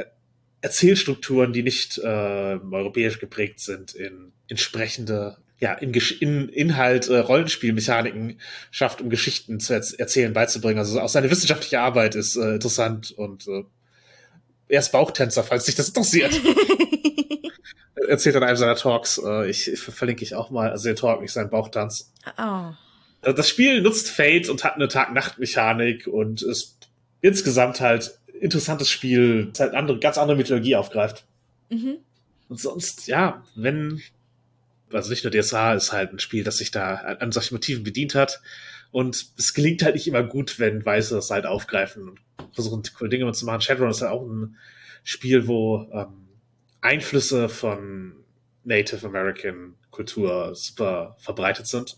Erzählstrukturen, die nicht äh, europäisch geprägt sind, in entsprechende ja, in, in Inhalt äh, Rollenspielmechaniken schafft, um Geschichten zu erz erzählen, beizubringen. Also auch seine wissenschaftliche Arbeit ist äh, interessant und äh, er ist Bauchtänzer, falls sich das interessiert. Erzählt an einem seiner Talks. Äh, ich, ich verlinke ich auch mal, also den Talk, nicht seinen Bauchtanz. Oh. Das Spiel nutzt Fate und hat eine Tag-Nacht-Mechanik und ist insgesamt halt interessantes Spiel, das halt andere, ganz andere Mythologie aufgreift. Mhm. Und sonst, ja, wenn, also nicht nur DSA ist halt ein Spiel, das sich da an, solchen Motiven bedient hat. Und es gelingt halt nicht immer gut, wenn Weiße das halt aufgreifen und versuchen, coole Dinge zu machen. Shadowrun ist halt auch ein Spiel, wo ähm, Einflüsse von Native American Kultur super verbreitet sind.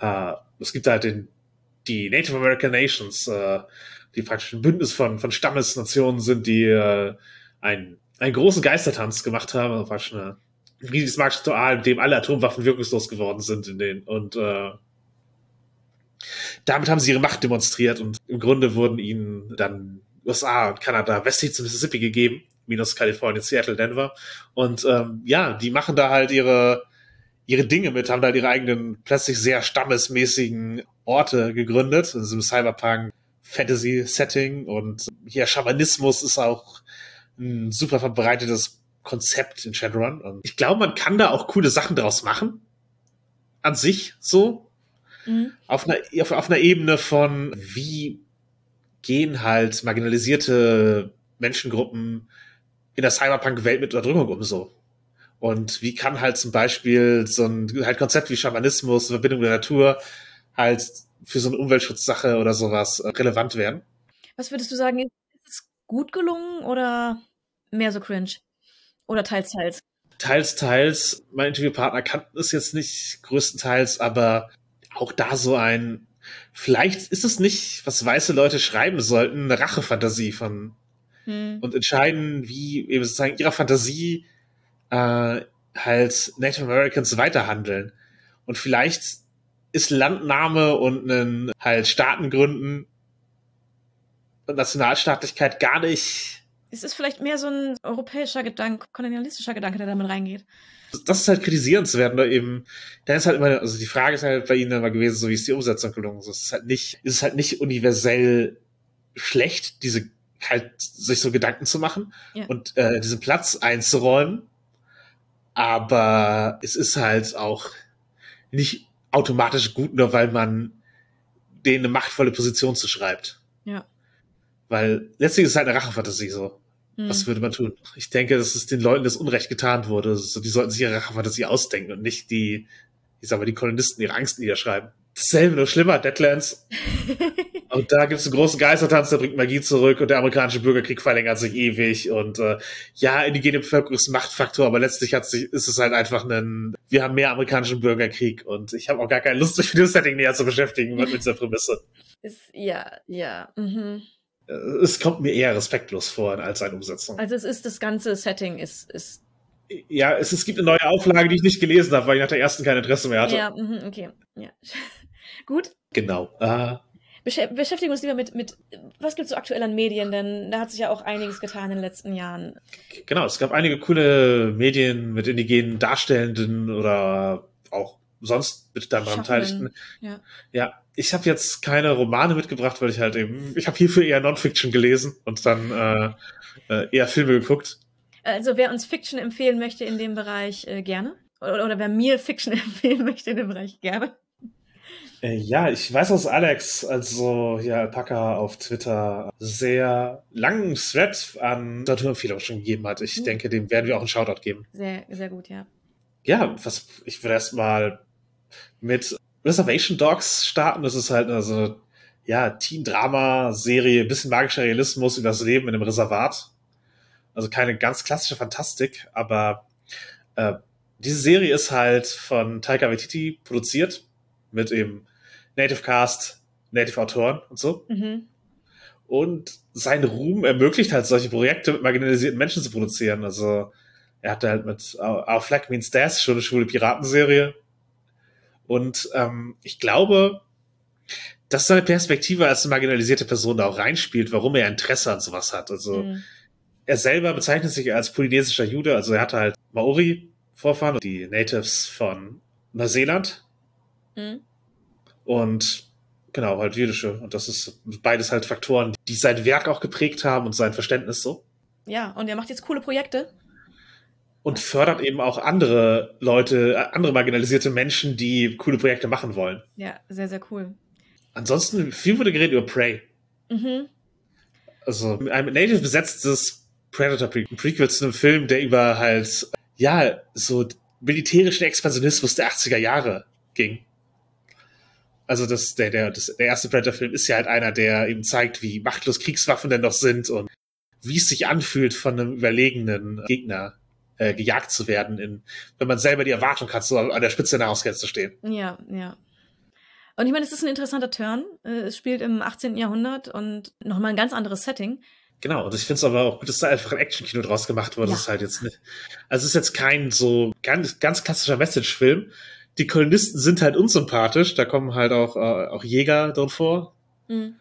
Äh, es gibt halt den, die Native American Nations, äh, die praktisch ein Bündnis von, von Stammesnationen sind, die äh, ein, einen großen Geistertanz gemacht haben, also praktisch eine, ein riesiges magisches Ritual, in dem alle Atomwaffen wirkungslos geworden sind in den und äh, damit haben sie ihre Macht demonstriert und im Grunde wurden ihnen dann USA und Kanada westlich zum Mississippi gegeben, minus Kalifornien, Seattle, Denver. Und ähm, ja, die machen da halt ihre, ihre Dinge mit, haben da halt ihre eigenen plötzlich sehr stammesmäßigen Orte gegründet, also im Cyberpunk Fantasy-Setting und hier Schamanismus ist auch ein super verbreitetes Konzept in Shadowrun. Und ich glaube, man kann da auch coole Sachen draus machen. An sich so. Mhm. Auf, einer, auf, auf einer Ebene von, wie gehen halt marginalisierte Menschengruppen in der Cyberpunk-Welt mit Unterdrückung um so. Und wie kann halt zum Beispiel so ein halt Konzept wie Schamanismus, Verbindung mit der Natur halt für so eine Umweltschutzsache oder sowas äh, relevant werden. Was würdest du sagen, ist es gut gelungen oder mehr so cringe? Oder teils, teils? Teils, teils. Mein Interviewpartner kannte es jetzt nicht größtenteils, aber auch da so ein, vielleicht ist es nicht, was weiße Leute schreiben sollten, eine Rachefantasie von hm. und entscheiden, wie eben sozusagen ihrer Fantasie äh, halt Native Americans weiterhandeln. Und vielleicht ist Landnahme und einen halt Staatengründen und Nationalstaatlichkeit gar nicht. Es ist vielleicht mehr so ein europäischer Gedanke, kolonialistischer Gedanke, der damit reingeht. Das ist halt kritisierenswert, ne? eben, dann ist halt immer, also die Frage ist halt bei Ihnen immer gewesen, so wie ist die Umsetzung gelungen? Es ist halt nicht, ist es halt nicht universell schlecht, diese halt sich so Gedanken zu machen ja. und äh, diesen Platz einzuräumen. Aber es ist halt auch nicht automatisch gut, nur weil man denen eine machtvolle Position zuschreibt. Ja. Weil letztlich ist es halt eine Rachefantasie so. Hm. Was würde man tun? Ich denke, dass es den Leuten das Unrecht getan wurde. So, die sollten sich ihre Rachefantasie ausdenken und nicht die, ich sag mal, die Kolonisten ihre Angst niederschreiben. Dasselbe, nur schlimmer, Deadlands. und da gibt es einen großen Geistertanz, der bringt Magie zurück und der amerikanische Bürgerkrieg verlängert sich ewig. Und äh, ja, indigene Bevölkerung ist Machtfaktor, aber letztlich hat sich, ist es halt einfach ein, wir haben mehr amerikanischen Bürgerkrieg und ich habe auch gar keine Lust, mich mit dem Setting näher zu beschäftigen mit dieser Prämisse. Ist, ja, ja. Mhm. Äh, es kommt mir eher respektlos vor als eine Umsetzung. Also es ist das ganze Setting ist, ist ja, es, es gibt eine neue Auflage, die ich nicht gelesen habe, weil ich nach der ersten kein Interesse mehr hatte. Ja, mhm, okay. Ja. Gut. Genau. Äh, beschäftigen uns lieber mit, mit was gibt es so aktuell an Medien, denn da hat sich ja auch einiges getan in den letzten Jahren. Genau, es gab einige coole Medien mit indigenen Darstellenden oder auch sonst mit daran Beteiligten. Ja. ja, ich habe jetzt keine Romane mitgebracht, weil ich halt eben, ich habe hierfür eher Non-Fiction gelesen und dann äh, äh, eher Filme geguckt. Also wer uns Fiction empfehlen möchte in dem Bereich, äh, gerne. Oder, oder wer mir Fiction empfehlen möchte in dem Bereich, gerne. Äh, ja, ich weiß, dass Alex, also ja, Alpaka auf Twitter, sehr langen Thread an Literaturempfehlungen schon gegeben hat. Ich mhm. denke, dem werden wir auch einen Shoutout geben. Sehr, sehr gut, ja. Ja, was, ich würde erstmal mit Reservation Dogs starten. Das ist halt also, ja, Teen-Drama-Serie, bisschen magischer Realismus über das Leben in einem Reservat. Also keine ganz klassische Fantastik, aber äh, diese Serie ist halt von Taika Waititi produziert mit eben Native Cast, Native Autoren und so. Mhm. Und sein Ruhm ermöglicht halt solche Projekte mit marginalisierten Menschen zu produzieren. Also er hatte halt mit Our Flag Means Death schon eine schwule Piratenserie. Und ähm, ich glaube, dass seine Perspektive als eine marginalisierte Person da auch reinspielt, warum er Interesse an sowas hat. Also mhm. er selber bezeichnet sich als polynesischer Jude, also er hatte halt Maori-Vorfahren, die Natives von Neuseeland. Mhm. Und genau, halt jüdische. Und das ist beides halt Faktoren, die sein Werk auch geprägt haben und sein Verständnis so. Ja, und er macht jetzt coole Projekte. Und fördert eben auch andere Leute, andere marginalisierte Menschen, die coole Projekte machen wollen. Ja, sehr, sehr cool. Ansonsten, viel wurde geredet über Prey. Mhm. Also, ein native besetztes Predator-Prequel zu einem Film, der über halt, ja, so militärischen Expansionismus der 80er Jahre ging. Also das, der, der, das, der erste Predator-Film ist ja halt einer, der eben zeigt, wie machtlos Kriegswaffen denn noch sind und wie es sich anfühlt, von einem überlegenen Gegner äh, gejagt zu werden, in, wenn man selber die Erwartung hat, so an der Spitze der Nahrungskette zu stehen. Ja, ja. Und ich meine, es ist ein interessanter Turn. Äh, es spielt im 18. Jahrhundert und nochmal ein ganz anderes Setting. Genau, und ich finde es aber auch gut, dass da einfach ein Actionkino draus gemacht wurde. Ja. Das ist halt jetzt nicht. Also es ist jetzt kein so ganz, ganz klassischer Message-Film. Die Kolonisten sind halt unsympathisch, da kommen halt auch, äh, auch Jäger drin vor, mhm.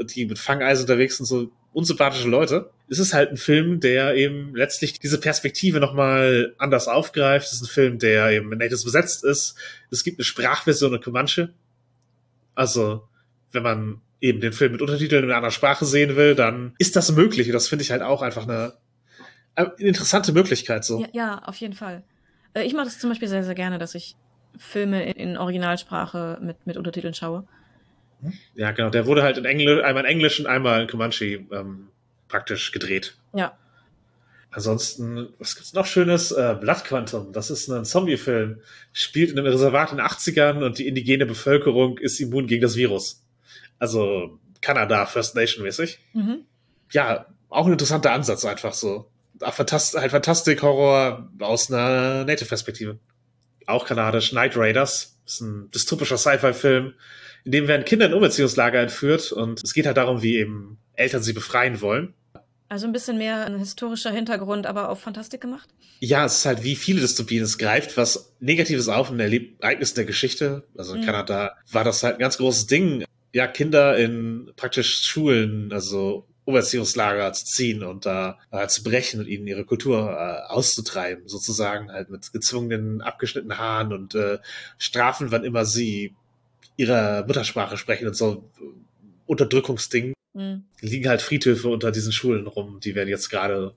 die mit Fangeisen unterwegs sind, so unsympathische Leute. Es ist halt ein Film, der eben letztlich diese Perspektive nochmal anders aufgreift. Es ist ein Film, der eben in Natives besetzt ist. Es gibt eine Sprachversion in Comanche. Also, wenn man eben den Film mit Untertiteln in einer anderen Sprache sehen will, dann ist das möglich. Und das finde ich halt auch einfach eine, eine interessante Möglichkeit. So. Ja, ja, auf jeden Fall. Äh, ich mache das zum Beispiel sehr, sehr gerne, dass ich Filme in, Originalsprache mit, mit Untertiteln schaue. Ja, genau. Der wurde halt in Englisch, einmal in Englisch und einmal in Comanche ähm, praktisch gedreht. Ja. Ansonsten, was gibt's noch Schönes? Äh, Blood Quantum, das ist ein Zombie-Film. Spielt in einem Reservat in den 80ern und die indigene Bevölkerung ist immun gegen das Virus. Also Kanada, First Nation mäßig. Mhm. Ja, auch ein interessanter Ansatz einfach so. Fantast halt Fantastik-Horror aus einer Native-Perspektive. Auch kanadisch. Night Raiders ist ein dystopischer Sci-Fi-Film, in dem werden Kinder in Umerziehungslager entführt und es geht halt darum, wie eben Eltern sie befreien wollen. Also ein bisschen mehr ein historischer Hintergrund, aber auf Fantastik gemacht? Ja, es ist halt wie viele Dystopien. Es greift was Negatives auf in Ereignissen der Geschichte. Also in mhm. Kanada war das halt ein ganz großes Ding. Ja, Kinder in praktisch Schulen, also Umerziehungslager zu ziehen und da äh, zu brechen und ihnen ihre Kultur äh, auszutreiben, sozusagen halt mit gezwungenen, abgeschnittenen Haaren und äh, Strafen, wann immer sie ihrer Muttersprache sprechen und so Unterdrückungsding. Mhm. Liegen halt Friedhöfe unter diesen Schulen rum, die werden jetzt gerade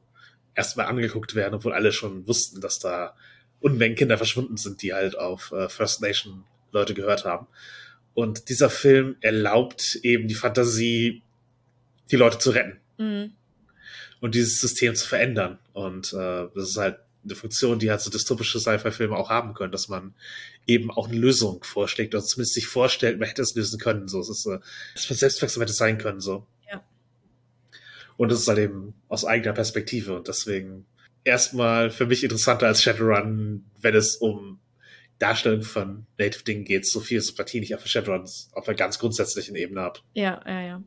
erstmal angeguckt werden, obwohl alle schon wussten, dass da Unmengen Kinder verschwunden sind, die halt auf äh, First Nation Leute gehört haben. Und dieser Film erlaubt eben die Fantasie, die Leute zu retten. Mhm. Und dieses System zu verändern. Und äh, das ist halt eine Funktion, die halt so dystopische Sci-Fi-Filme auch haben können, dass man eben auch eine Lösung vorschlägt oder zumindest sich vorstellt, man hätte es lösen können. So, es ist, äh, dass man selbstwirksam hätte sein können. So. Ja. Und das ist halt eben aus eigener Perspektive und deswegen erstmal für mich interessanter als Shadowrun, wenn es um Darstellung von Native-Dingen geht, so viel Sympathie nicht auf Shadowrun auf einer ganz grundsätzlichen Ebene habe. Ja, ja, ja.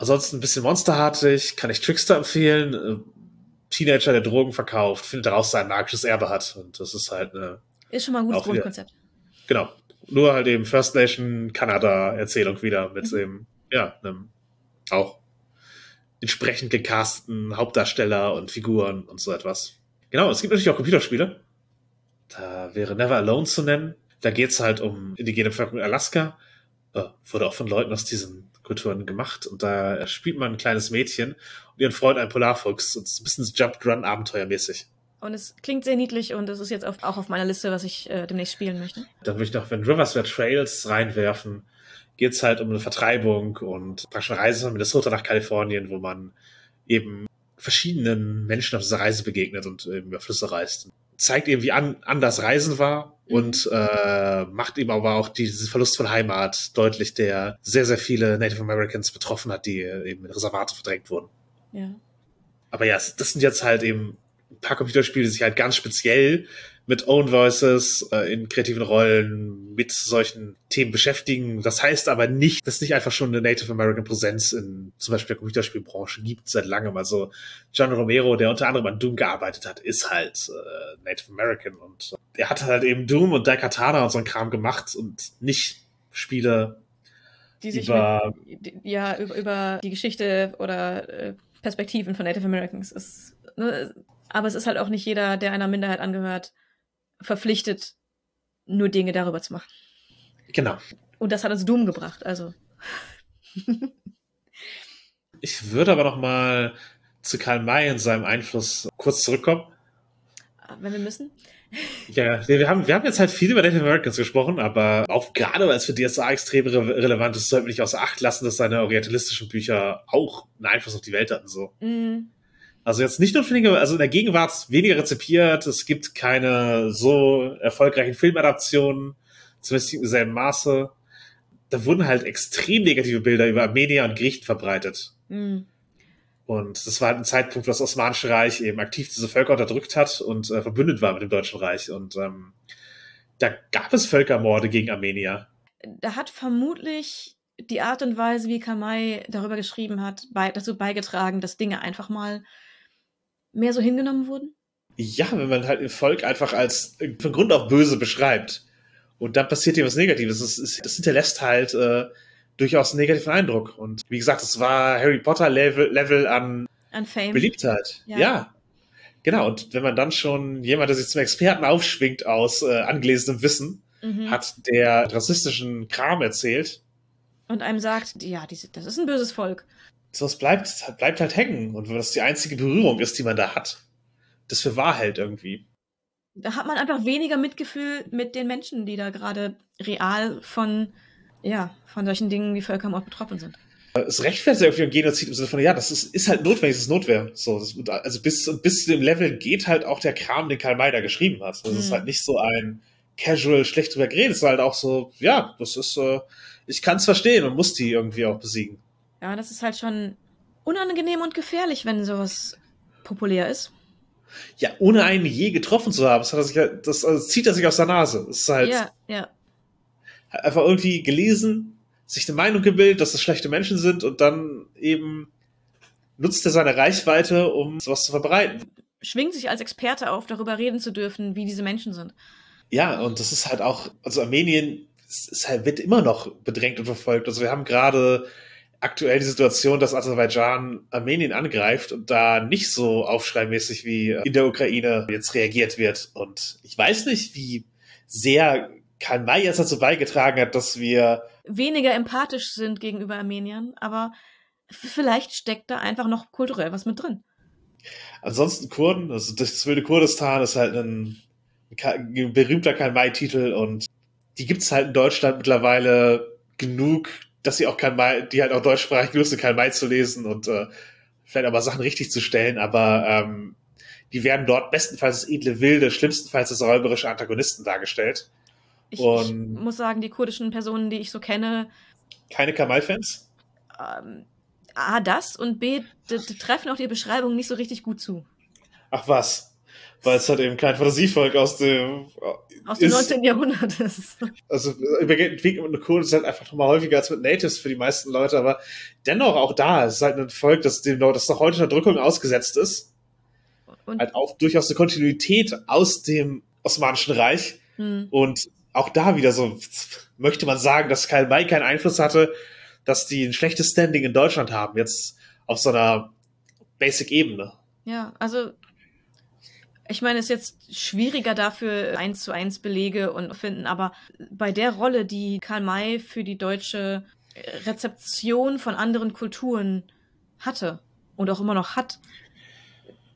Ansonsten ein bisschen monsterhartig, kann ich Trickster empfehlen. Äh, Teenager, der Drogen verkauft, findet daraus sein magisches Erbe hat. Und das ist halt eine. Ist schon mal ein gutes Grundkonzept. Genau. Nur halt eben First Nation Kanada Erzählung wieder mit mhm. dem, ja, einem auch entsprechend gecasteten Hauptdarsteller und Figuren und so etwas. Genau, es gibt natürlich auch Computerspiele. Da wäre Never Alone zu nennen. Da geht's halt um indigene Bevölkerung in Alaska. Äh, wurde auch von Leuten aus diesen Kulturen gemacht. Und da spielt man ein kleines Mädchen und ihren Freund ein Polarfuchs. Und es ist ein bisschen Jump-Run-Abenteuermäßig. Und es klingt sehr niedlich und es ist jetzt auch auf meiner Liste, was ich äh, demnächst spielen möchte. Dann würde ich noch, wenn Rivers Were Trails reinwerfen, geht es halt um eine Vertreibung und praktisch eine Reise von Minnesota nach Kalifornien, wo man eben verschiedenen Menschen auf dieser Reise begegnet und eben über Flüsse reist. Zeigt eben, wie an, anders Reisen war mhm. und äh, macht eben aber auch diesen Verlust von Heimat deutlich, der sehr, sehr viele Native Americans betroffen hat, die eben in Reservate verdrängt wurden. Ja. Aber ja, das sind jetzt halt eben ein paar Computerspiele sich halt ganz speziell mit Own Voices äh, in kreativen Rollen mit solchen Themen beschäftigen. Das heißt aber nicht, dass es nicht einfach schon eine Native American Präsenz in zum Beispiel der Computerspielbranche gibt seit langem. Also John Romero, der unter anderem an Doom gearbeitet hat, ist halt äh, Native American und äh, er hat halt eben Doom und Daikatana und so ein Kram gemacht und nicht Spiele Die sich über mit, ja, über, über die Geschichte oder äh, Perspektiven von Native Americans ist. Ne, aber es ist halt auch nicht jeder, der einer Minderheit angehört, verpflichtet, nur Dinge darüber zu machen. genau. Und das hat uns Doom gebracht, also. Ich würde aber noch mal zu Karl May und seinem Einfluss kurz zurückkommen. Wenn wir müssen. Ja, wir haben, wir haben jetzt halt viel über Native Americans gesprochen, aber auch gerade weil es für DSA extrem re relevant ist, sollten wir nicht außer Acht lassen, dass seine orientalistischen Bücher auch einen Einfluss auf die Welt hatten. So. Mm, Also jetzt nicht nur weniger, also in der Gegenwart weniger rezipiert, es gibt keine so erfolgreichen Filmadaptionen, zumindest im selben Maße. Da wurden halt extrem negative Bilder über Armenier und Griechen verbreitet. mm. Und das war halt ein Zeitpunkt, wo das Osmanische Reich eben aktiv diese Völker unterdrückt hat und äh, verbündet war mit dem Deutschen Reich. Und ähm, da gab es Völkermorde gegen Armenier. Da hat vermutlich die Art und Weise, wie Kamai darüber geschrieben hat, bei, dazu beigetragen, dass Dinge einfach mal mehr so hingenommen wurden. Ja, wenn man halt ein Volk einfach als von Grund auf böse beschreibt und dann passiert hier was Negatives, das, ist, das hinterlässt halt äh, durchaus einen negativen Eindruck. Und wie gesagt, es war Harry Potter Level, Level an An Fame. Beliebtheit. Ja. Ja. Genau, und wenn man dann schon jemand, der sich zum Experten aufschwingt aus äh, angelesenem Wissen, Mhm. hat, der rassistischen Kram erzählt, Und einem sagt, ja, diese, das ist ein böses Volk. Sowas bleibt, bleibt halt hängen. Und wenn das die einzige Berührung ist, die man da hat, das für wahr hält irgendwie. Da hat man einfach weniger Mitgefühl mit den Menschen, die da gerade real von, ja, von solchen Dingen wie Völkermord betroffen sind. Es rechtfertigt irgendwie ein Genozid im Sinne von, ja, das ist, ist halt notwendig, das ist Notwehr. So, das, also bis, und bis zu dem Level geht halt auch der Kram, den Karl May da geschrieben hat. Das ist Mhm. halt nicht so ein casual, schlecht drüber geredet, es ist halt auch so, ja, das ist, äh, ich kann es verstehen und muss die irgendwie auch besiegen. Ja, das ist halt schon unangenehm und gefährlich, wenn sowas populär ist. Ja, ohne einen je getroffen zu haben, das, sich, das, also, zieht er sich aus der Nase. Das ist halt Ja, ja. einfach irgendwie gelesen, sich eine Meinung gebildet, dass das schlechte Menschen sind und dann eben nutzt er seine Reichweite, um sowas zu verbreiten. Schwingt sich als Experte auf, darüber reden zu dürfen, wie diese Menschen sind. Ja, und das ist halt auch, also Armenien ist halt, wird immer noch bedrängt und verfolgt. Also wir haben gerade aktuell die Situation, dass Aserbaidschan Armenien angreift und da nicht so aufschreimäßig wie in der Ukraine jetzt reagiert wird. Und ich weiß nicht, wie sehr Karl May jetzt dazu beigetragen hat, dass wir Weniger empathisch sind gegenüber Armeniern, aber vielleicht steckt da einfach noch kulturell was mit drin. ansonsten Kurden, also das wilde Kurdistan ist halt ein, ein berühmter Karl May-Titel und die gibt's halt in Deutschland mittlerweile genug, dass sie auch Karl May, die halt auch deutschsprachig sind, Karl May zu lesen und äh, vielleicht aber Sachen richtig zu stellen, aber ähm, die werden dort bestenfalls als edle Wilde, schlimmstenfalls als räuberische Antagonisten dargestellt. Ich, ich muss sagen, die kurdischen Personen, die ich so kenne, Keine Karl May-Fans? ähm, A, das und B, treffen auch die Beschreibung nicht so richtig gut zu. Ach was. Weil es halt eben kein Fantasievolk aus dem Aus dem ist- 19. Jahrhundert ist. also Entwicklung mit Kurden ist halt einfach nochmal häufiger als mit Natives für die meisten Leute, aber dennoch auch da ist es halt ein Volk, das dem das noch heute Unterdrückung ausgesetzt ist, Und, halt auch durchaus eine Kontinuität aus dem Osmanischen Reich hm, und auch da wieder so möchte man sagen, dass Karl May keinen Einfluss hatte, dass die ein schlechtes Standing in Deutschland haben, jetzt auf so einer Basic-Ebene. ja, also ich meine, es ist jetzt schwieriger dafür, eins zu eins Belege und finden, aber bei der Rolle, die Karl May für die deutsche Rezeption von anderen Kulturen hatte und auch immer noch hat,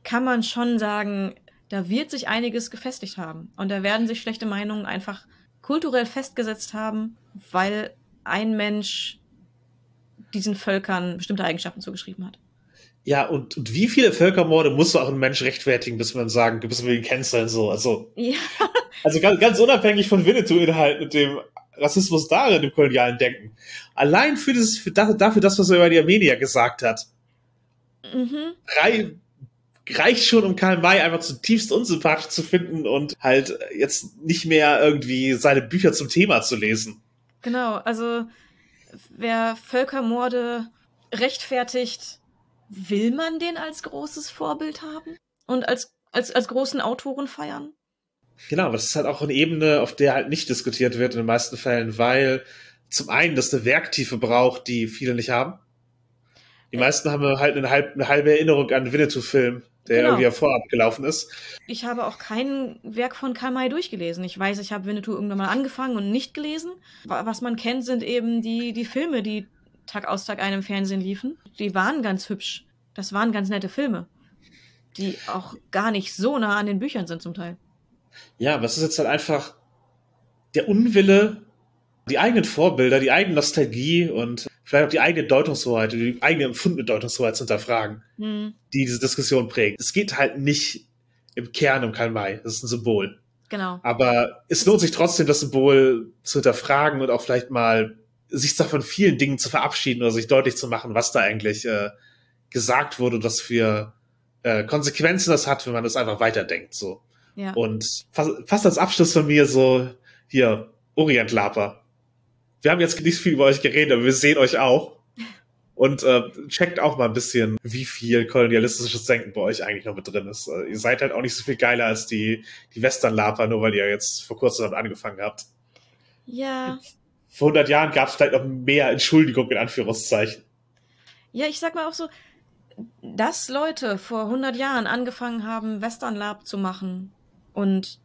kann man schon sagen, da wird sich einiges gefestigt haben. Und da werden sich schlechte Meinungen einfach kulturell festgesetzt haben, weil ein Mensch diesen Völkern bestimmte Eigenschaften zugeschrieben hat. Ja, und, und wie viele Völkermorde muss auch ein Mensch rechtfertigen, bis man sagen, bis wir ihn canceln, so, also. Ja, Also ganz, ganz unabhängig von Winnetou-Inhalt und dem Rassismus darin im kolonialen Denken. Allein für das, für das, dafür das, was er über die Armenier gesagt hat. mhm. Drei reicht schon, um Karl May einfach zutiefst unsympathisch zu finden und halt jetzt nicht mehr irgendwie seine Bücher zum Thema zu lesen. Genau, also wer Völkermorde rechtfertigt, will man den als großes Vorbild haben und als, als, als großen Autoren feiern? Genau, aber das ist halt auch eine Ebene, auf der halt nicht diskutiert wird in den meisten Fällen, weil zum einen das eine Werktiefe braucht, die viele nicht haben. Die meisten haben halt eine, halb, eine halbe Erinnerung an Winnetou-Film, der genau. irgendwie vorab gelaufen ist. Ich habe auch kein Werk von Karl May durchgelesen. Ich weiß, ich habe Winnetou irgendwann mal angefangen und nicht gelesen. Was man kennt, sind eben die, die Filme, die Tag aus Tag ein im Fernsehen liefen. Die waren ganz hübsch. Das waren ganz nette Filme, die auch gar nicht so nah an den Büchern sind zum Teil. Ja, aber es ist jetzt halt einfach der Unwille, die eigenen Vorbilder, die eigene Nostalgie und vielleicht auch die eigene Deutungshoheit, die eigene empfundene Deutungshoheit zu hinterfragen, hm. die diese Diskussion prägt. Es geht halt nicht im Kern um Karl May. Das ist ein Symbol. Genau. Aber es lohnt sich trotzdem, das Symbol zu hinterfragen und auch vielleicht mal sich davon vielen Dingen zu verabschieden oder sich deutlich zu machen, was da eigentlich äh, gesagt wurde und was für äh, Konsequenzen das hat, wenn man das einfach weiterdenkt. So. Ja. Und fast, fast als Abschluss von mir so, hier, Orient Laper wir haben jetzt nicht viel über euch geredet, aber wir sehen euch auch. Und äh, checkt auch mal ein bisschen, wie viel kolonialistisches Denken bei euch eigentlich noch mit drin ist. Äh, ihr seid halt auch nicht so viel geiler als die, die Western-Laper, nur weil ihr jetzt vor kurzem damit angefangen habt. Ja. Vor 100 Jahren gab es vielleicht noch mehr Entschuldigung in Anführungszeichen. Ja, ich sag mal auch so, dass Leute vor 100 Jahren angefangen haben, Western Lab zu machen und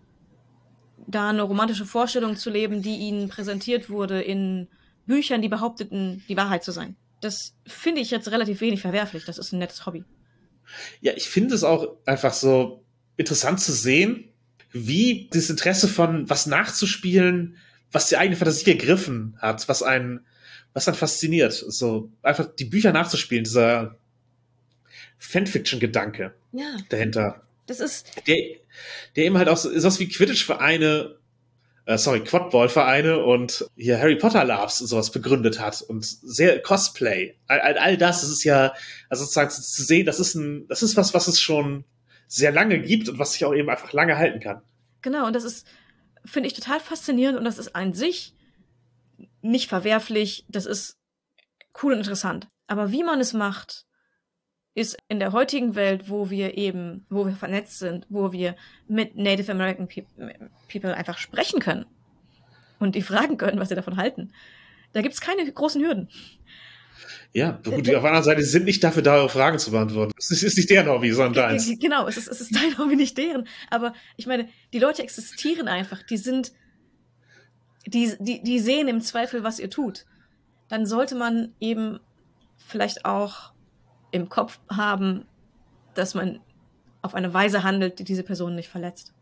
da eine romantische Vorstellung zu leben, die ihnen präsentiert wurde in Büchern, die behaupteten, die Wahrheit zu sein. Das finde ich jetzt relativ wenig verwerflich. Das ist ein nettes Hobby. Ja, ich finde es auch einfach so interessant zu sehen, wie das Interesse von was nachzuspielen, was die eigene Fantasie gegriffen hat, was einen, was dann fasziniert. So einfach die Bücher nachzuspielen, dieser Fanfiction-Gedanke ja. dahinter. Das ist. Der, der eben halt auch so, ist was wie Quidditch-Vereine, äh, sorry, Quadball-Vereine und hier Harry Potter Labs und sowas begründet hat und sehr Cosplay. All, all, all das, das ist ja, also sozusagen zu sehen, das ist ein, das ist was, was es schon sehr lange gibt und was sich auch eben einfach lange halten kann. Genau, und das ist, finde ich total faszinierend und das ist an sich nicht verwerflich, das ist cool und interessant. Aber wie man es macht, ist in der heutigen Welt, wo wir eben, wo wir vernetzt sind, wo wir mit Native American People einfach sprechen können und die fragen können, was sie davon halten, da gibt es keine großen Hürden. Ja, gut, auf der anderen Seite sind nicht dafür da, Fragen zu beantworten. Es ist nicht deren Hobby, sondern deins. Genau, es ist, es ist dein Hobby, nicht deren. Aber ich meine, die Leute existieren einfach. Die sind, die, die, die sehen im Zweifel, was ihr tut. Dann sollte man eben vielleicht auch im Kopf haben, dass man auf eine Weise handelt, die diese Person nicht verletzt.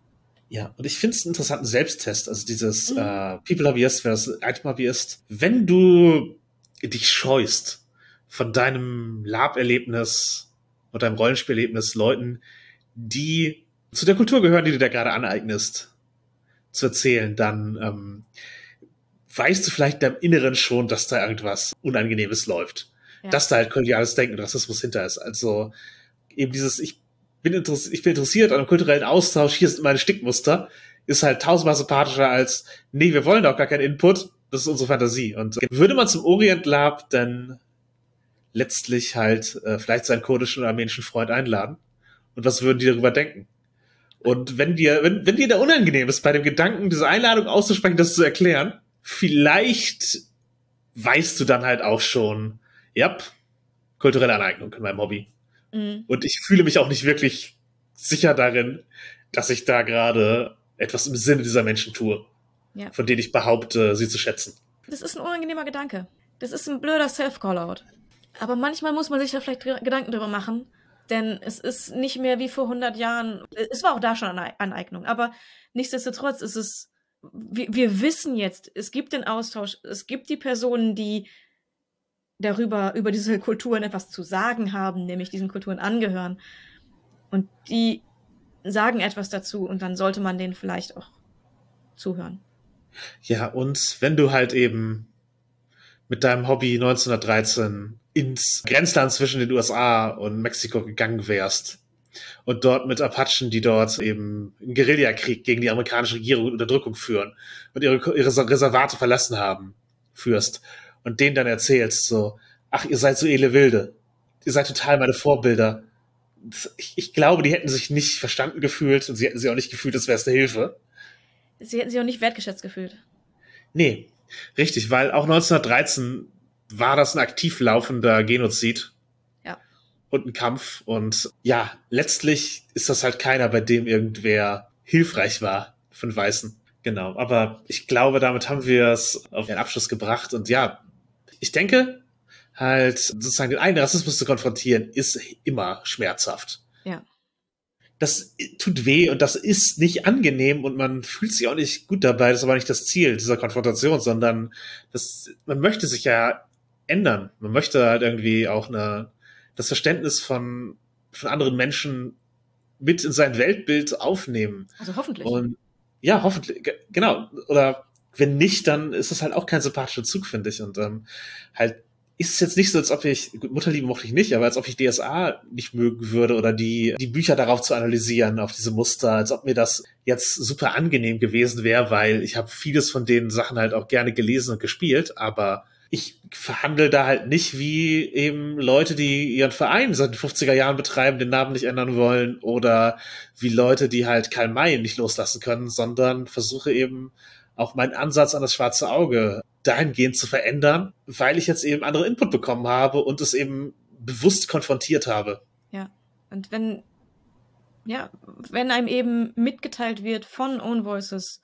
Ja, und ich finde es einen interessanten Selbsttest, also dieses mhm. äh, People-Hobbyist versus Item-Hobbyist. Wenn du dich scheust von deinem Lab-Erlebnis und deinem Rollenspielerlebnis Leuten, die zu der Kultur gehören, die du da gerade aneignest, zu erzählen, dann ähm, weißt du vielleicht im Inneren schon, dass da irgendwas Unangenehmes läuft ja. dass da halt koloniales Denken und Rassismus hinter ist. Also eben dieses, ich bin, interessiert, ich bin interessiert an einem kulturellen Austausch, hier sind meine Stickmuster, ist halt tausendmal sympathischer als, nee, wir wollen doch gar keinen Input, das ist unsere Fantasie. Und würde man zum Orient Lab dann letztlich halt äh, vielleicht seinen kurdischen oder armenischen Freund einladen? Und was würden die darüber denken? Und wenn dir, wenn, wenn dir da unangenehm ist, bei dem Gedanken, diese Einladung auszusprechen, das zu erklären, vielleicht weißt du dann halt auch schon, ja, kulturelle Aneignung in meinem Hobby. Mhm. Und ich fühle mich auch nicht wirklich sicher darin, dass ich da gerade etwas im Sinne dieser Menschen tue, ja. von denen ich behaupte, sie zu schätzen. Das ist ein unangenehmer Gedanke. Das ist ein blöder Self-Call-out. Aber manchmal muss man sich da vielleicht Gedanken drüber machen, denn es ist nicht mehr wie vor 100 Jahren. Es war auch da schon eine Aneignung, aber nichtsdestotrotz ist es. Wir, wir wissen jetzt, es gibt den Austausch, es gibt die Personen, die darüber, über diese Kulturen etwas zu sagen haben, nämlich diesen Kulturen angehören. Und die sagen etwas dazu und dann sollte man denen vielleicht auch zuhören. Ja, und wenn du halt eben mit deinem Hobby 1913 ins Grenzland zwischen den USA und Mexiko gegangen wärst, und dort mit Apachen, die dort eben einen Guerillakrieg gegen die amerikanische Regierung und Unterdrückung führen und ihre, ihre Reservate verlassen haben, führst und denen dann erzählst so, ach, ihr seid so edle Wilde, ihr seid total meine Vorbilder. Ich, ich glaube, die hätten sich nicht verstanden gefühlt und sie hätten sich auch nicht gefühlt, als wäre es eine Hilfe. Sie hätten sich auch nicht wertgeschätzt gefühlt. Nee, richtig, weil auch 1913 war das ein aktiv laufender Genozid. Ja. Und ein Kampf. Und ja, letztlich ist das halt keiner, bei dem irgendwer hilfreich war von Weißen. Genau. Aber ich glaube, damit haben wir es auf den Abschluss gebracht. Und ja, ich denke, halt sozusagen den eigenen Rassismus zu konfrontieren, ist immer schmerzhaft. Ja. Das tut weh und das ist nicht angenehm und man fühlt sich auch nicht gut dabei. Das ist aber nicht das Ziel dieser Konfrontation, sondern das, man möchte sich ja ändern. Man möchte halt irgendwie auch eine, das Verständnis von, von anderen Menschen mit in sein Weltbild aufnehmen. Also hoffentlich. Und ja, hoffentlich, genau. Oder wenn nicht, dann ist das halt auch kein sympathischer Zug, finde ich. Und ähm, halt ist es jetzt nicht so, als ob ich, Mutterliebe mochte ich nicht, aber als ob ich DSA nicht mögen würde oder die, die Bücher darauf zu analysieren, auf diese Muster, als ob mir das jetzt super angenehm gewesen wäre, weil ich habe vieles von den Sachen halt auch gerne gelesen und gespielt, aber ich verhandle da halt nicht wie eben Leute, die ihren Verein seit den 50er Jahren betreiben, den Namen nicht ändern wollen oder wie Leute, die halt Karl May nicht loslassen können, sondern versuche eben auch meinen Ansatz an das schwarze Auge dahingehend zu verändern, weil ich jetzt eben andere Input bekommen habe und es eben bewusst konfrontiert habe. Ja. Und wenn, ja, wenn einem eben mitgeteilt wird von Own Voices,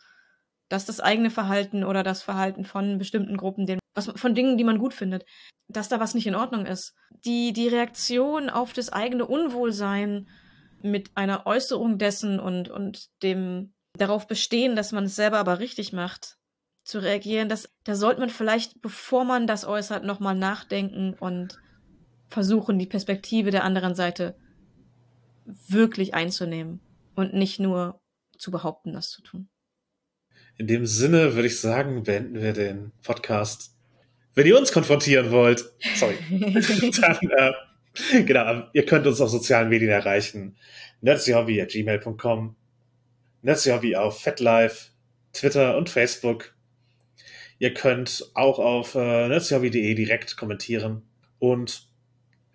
dass das eigene Verhalten oder das Verhalten von bestimmten Gruppen, den, was, von Dingen, die man gut findet, dass da was nicht in Ordnung ist. Die, die Reaktion auf das eigene Unwohlsein mit einer Äußerung dessen und, und dem darauf bestehen, dass man es selber aber richtig macht, zu reagieren, das, da sollte man vielleicht, bevor man das äußert, nochmal nachdenken und versuchen, die Perspektive der anderen Seite wirklich einzunehmen und nicht nur zu behaupten, das zu tun. In dem Sinne würde ich sagen, beenden wir den Podcast. Wenn ihr uns konfrontieren wollt, sorry, dann, äh, genau, ihr könnt uns auf sozialen Medien erreichen. nerdsdyhobby.gmail.com Nerdsdyhobby auf FetLife, Twitter und Facebook. Ihr könnt auch auf äh, nerdsdyhobby.de direkt kommentieren. Und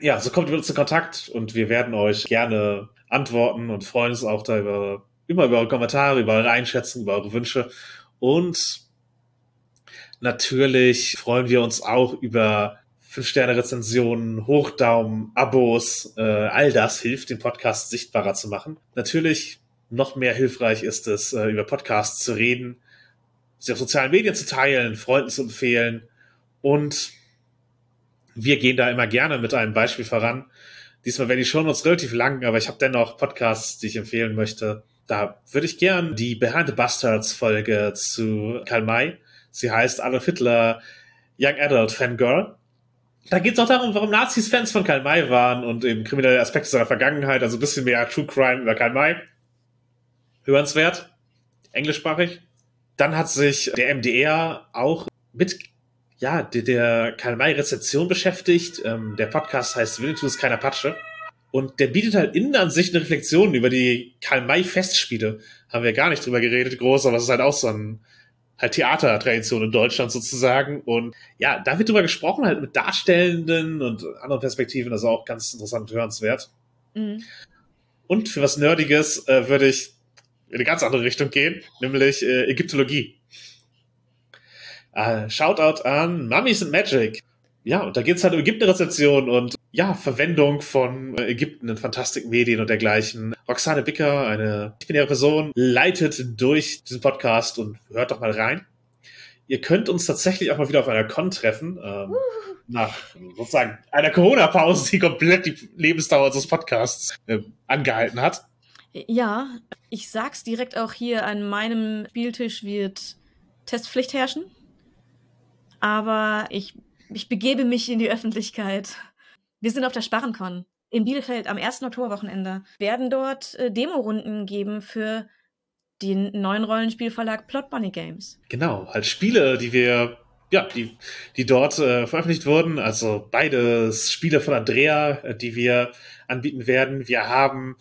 ja, so kommt ihr mit uns in Kontakt und wir werden euch gerne antworten und freuen uns auch da über immer über eure Kommentare, über eure Einschätzungen, über eure Wünsche. Und natürlich freuen wir uns auch über 5-Sterne-Rezensionen, Hochdaumen, Abos. Äh, all das hilft, den Podcast sichtbarer zu machen. Natürlich noch mehr hilfreich ist es, äh, über Podcasts zu reden, sie auf sozialen Medien zu teilen, Freunden zu empfehlen. Und wir gehen da immer gerne mit einem Beispiel voran. Diesmal werden die Shownotes relativ lang, aber ich habe dennoch Podcasts, die ich empfehlen möchte. Da würde ich gern die Behind the Bastards Folge zu Karl May. Sie heißt Adolf Hitler Young Adult Fangirl. Da geht es auch darum, warum Nazis Fans von Karl May waren und eben kriminelle Aspekte seiner Vergangenheit, also ein bisschen mehr True Crime über Karl May. Hörenswert. Englischsprachig. Dann hat sich der MDR auch mit ja, der, der Karl May Rezeption beschäftigt. Ähm, der Podcast heißt Winnetou ist kein Apache. Und der bietet halt innen an sich eine Reflexion über die Karl-May-Festspiele. Haben wir gar nicht drüber geredet, groß, aber es ist halt auch so ein halt Theatertradition in Deutschland sozusagen. Und ja, da wird drüber gesprochen, halt mit Darstellenden und anderen Perspektiven, das ist auch ganz interessant hörenswert. Mhm. Und für was Nerdiges äh, würde ich in eine ganz andere Richtung gehen, nämlich äh, Ägyptologie. Äh, Shoutout an Mummies and Magic. Ja, und da geht's halt um Ägyptenrezeption und ja, Verwendung von äh, Ägypten in Fantastikmedien und dergleichen. Roxane Bicker, eine binäre Person, leitet durch diesen Podcast und hört doch mal rein. Ihr könnt uns tatsächlich auch mal wieder auf einer Con treffen. Ähm, nach sozusagen einer Corona-Pause, die komplett die Lebensdauer unseres Podcasts äh, angehalten hat. Ja, ich sag's direkt auch hier, an meinem Spieltisch wird Testpflicht herrschen. Aber ich, ich begebe mich in die Öffentlichkeit. Wir sind auf der Sparrencon in Bielefeld am ersten Oktoberwochenende. Werden dort äh, Demorunden geben für den neuen Rollenspielverlag Plot Bunny Games. Genau, halt Spiele, die wir, ja, die, die dort äh, veröffentlicht wurden. Also beides Spiele von Andrea, äh, die wir anbieten werden. Wir haben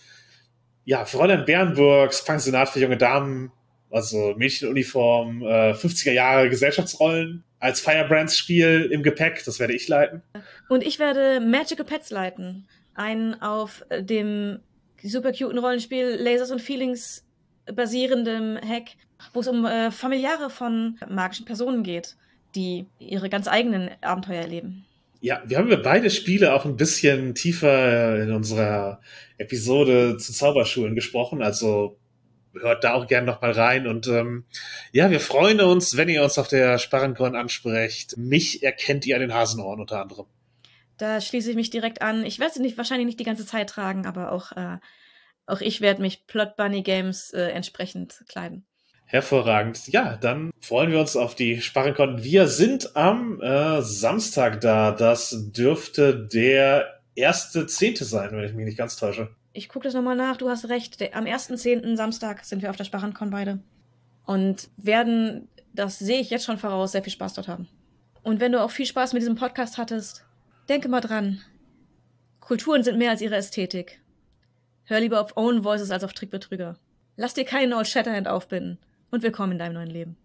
ja, Fräulein Bernburgs Pensionat für junge Damen, also Mädchenuniform, äh, 50er Jahre Gesellschaftsrollen als Firebrands-Spiel im Gepäck. Das werde ich leiten. Und ich werde Magical Pets leiten. Ein auf dem super cuten Rollenspiel Lasers und Feelings basierendem Hack, wo es um äh, Familiare von magischen Personen geht, die ihre ganz eigenen Abenteuer erleben. Ja, wir haben über beide Spiele auch ein bisschen tiefer in unserer Episode zu Zauberschulen gesprochen. Also hört da auch gerne nochmal rein. Und ähm, ja, wir freuen uns, wenn ihr uns auf der Sparrenkorn ansprecht. Mich erkennt ihr an den Hasenhorn unter anderem. Da schließe ich mich direkt an. Ich werde sie nicht, wahrscheinlich nicht die ganze Zeit tragen, aber auch, äh, auch ich werde mich Plot Bunny Games äh, entsprechend kleiden. Hervorragend. Ja, dann freuen wir uns auf die Sparrenkon. Wir sind am äh, Samstag da. Das dürfte der erste Zehnte sein, wenn ich mich nicht ganz täusche. Ich gucke das nochmal nach. Du hast recht. Am 1.10. Samstag sind wir auf der Sparrenkon beide. Und werden, das sehe ich jetzt schon voraus, sehr viel Spaß dort haben. Und wenn du auch viel Spaß mit diesem Podcast hattest, denke mal dran. Kulturen sind mehr als ihre Ästhetik. Hör lieber auf Own Voices als auf Trickbetrüger. Lass dir keinen Old Shatterhand aufbinden und willkommen in deinem neuen Leben.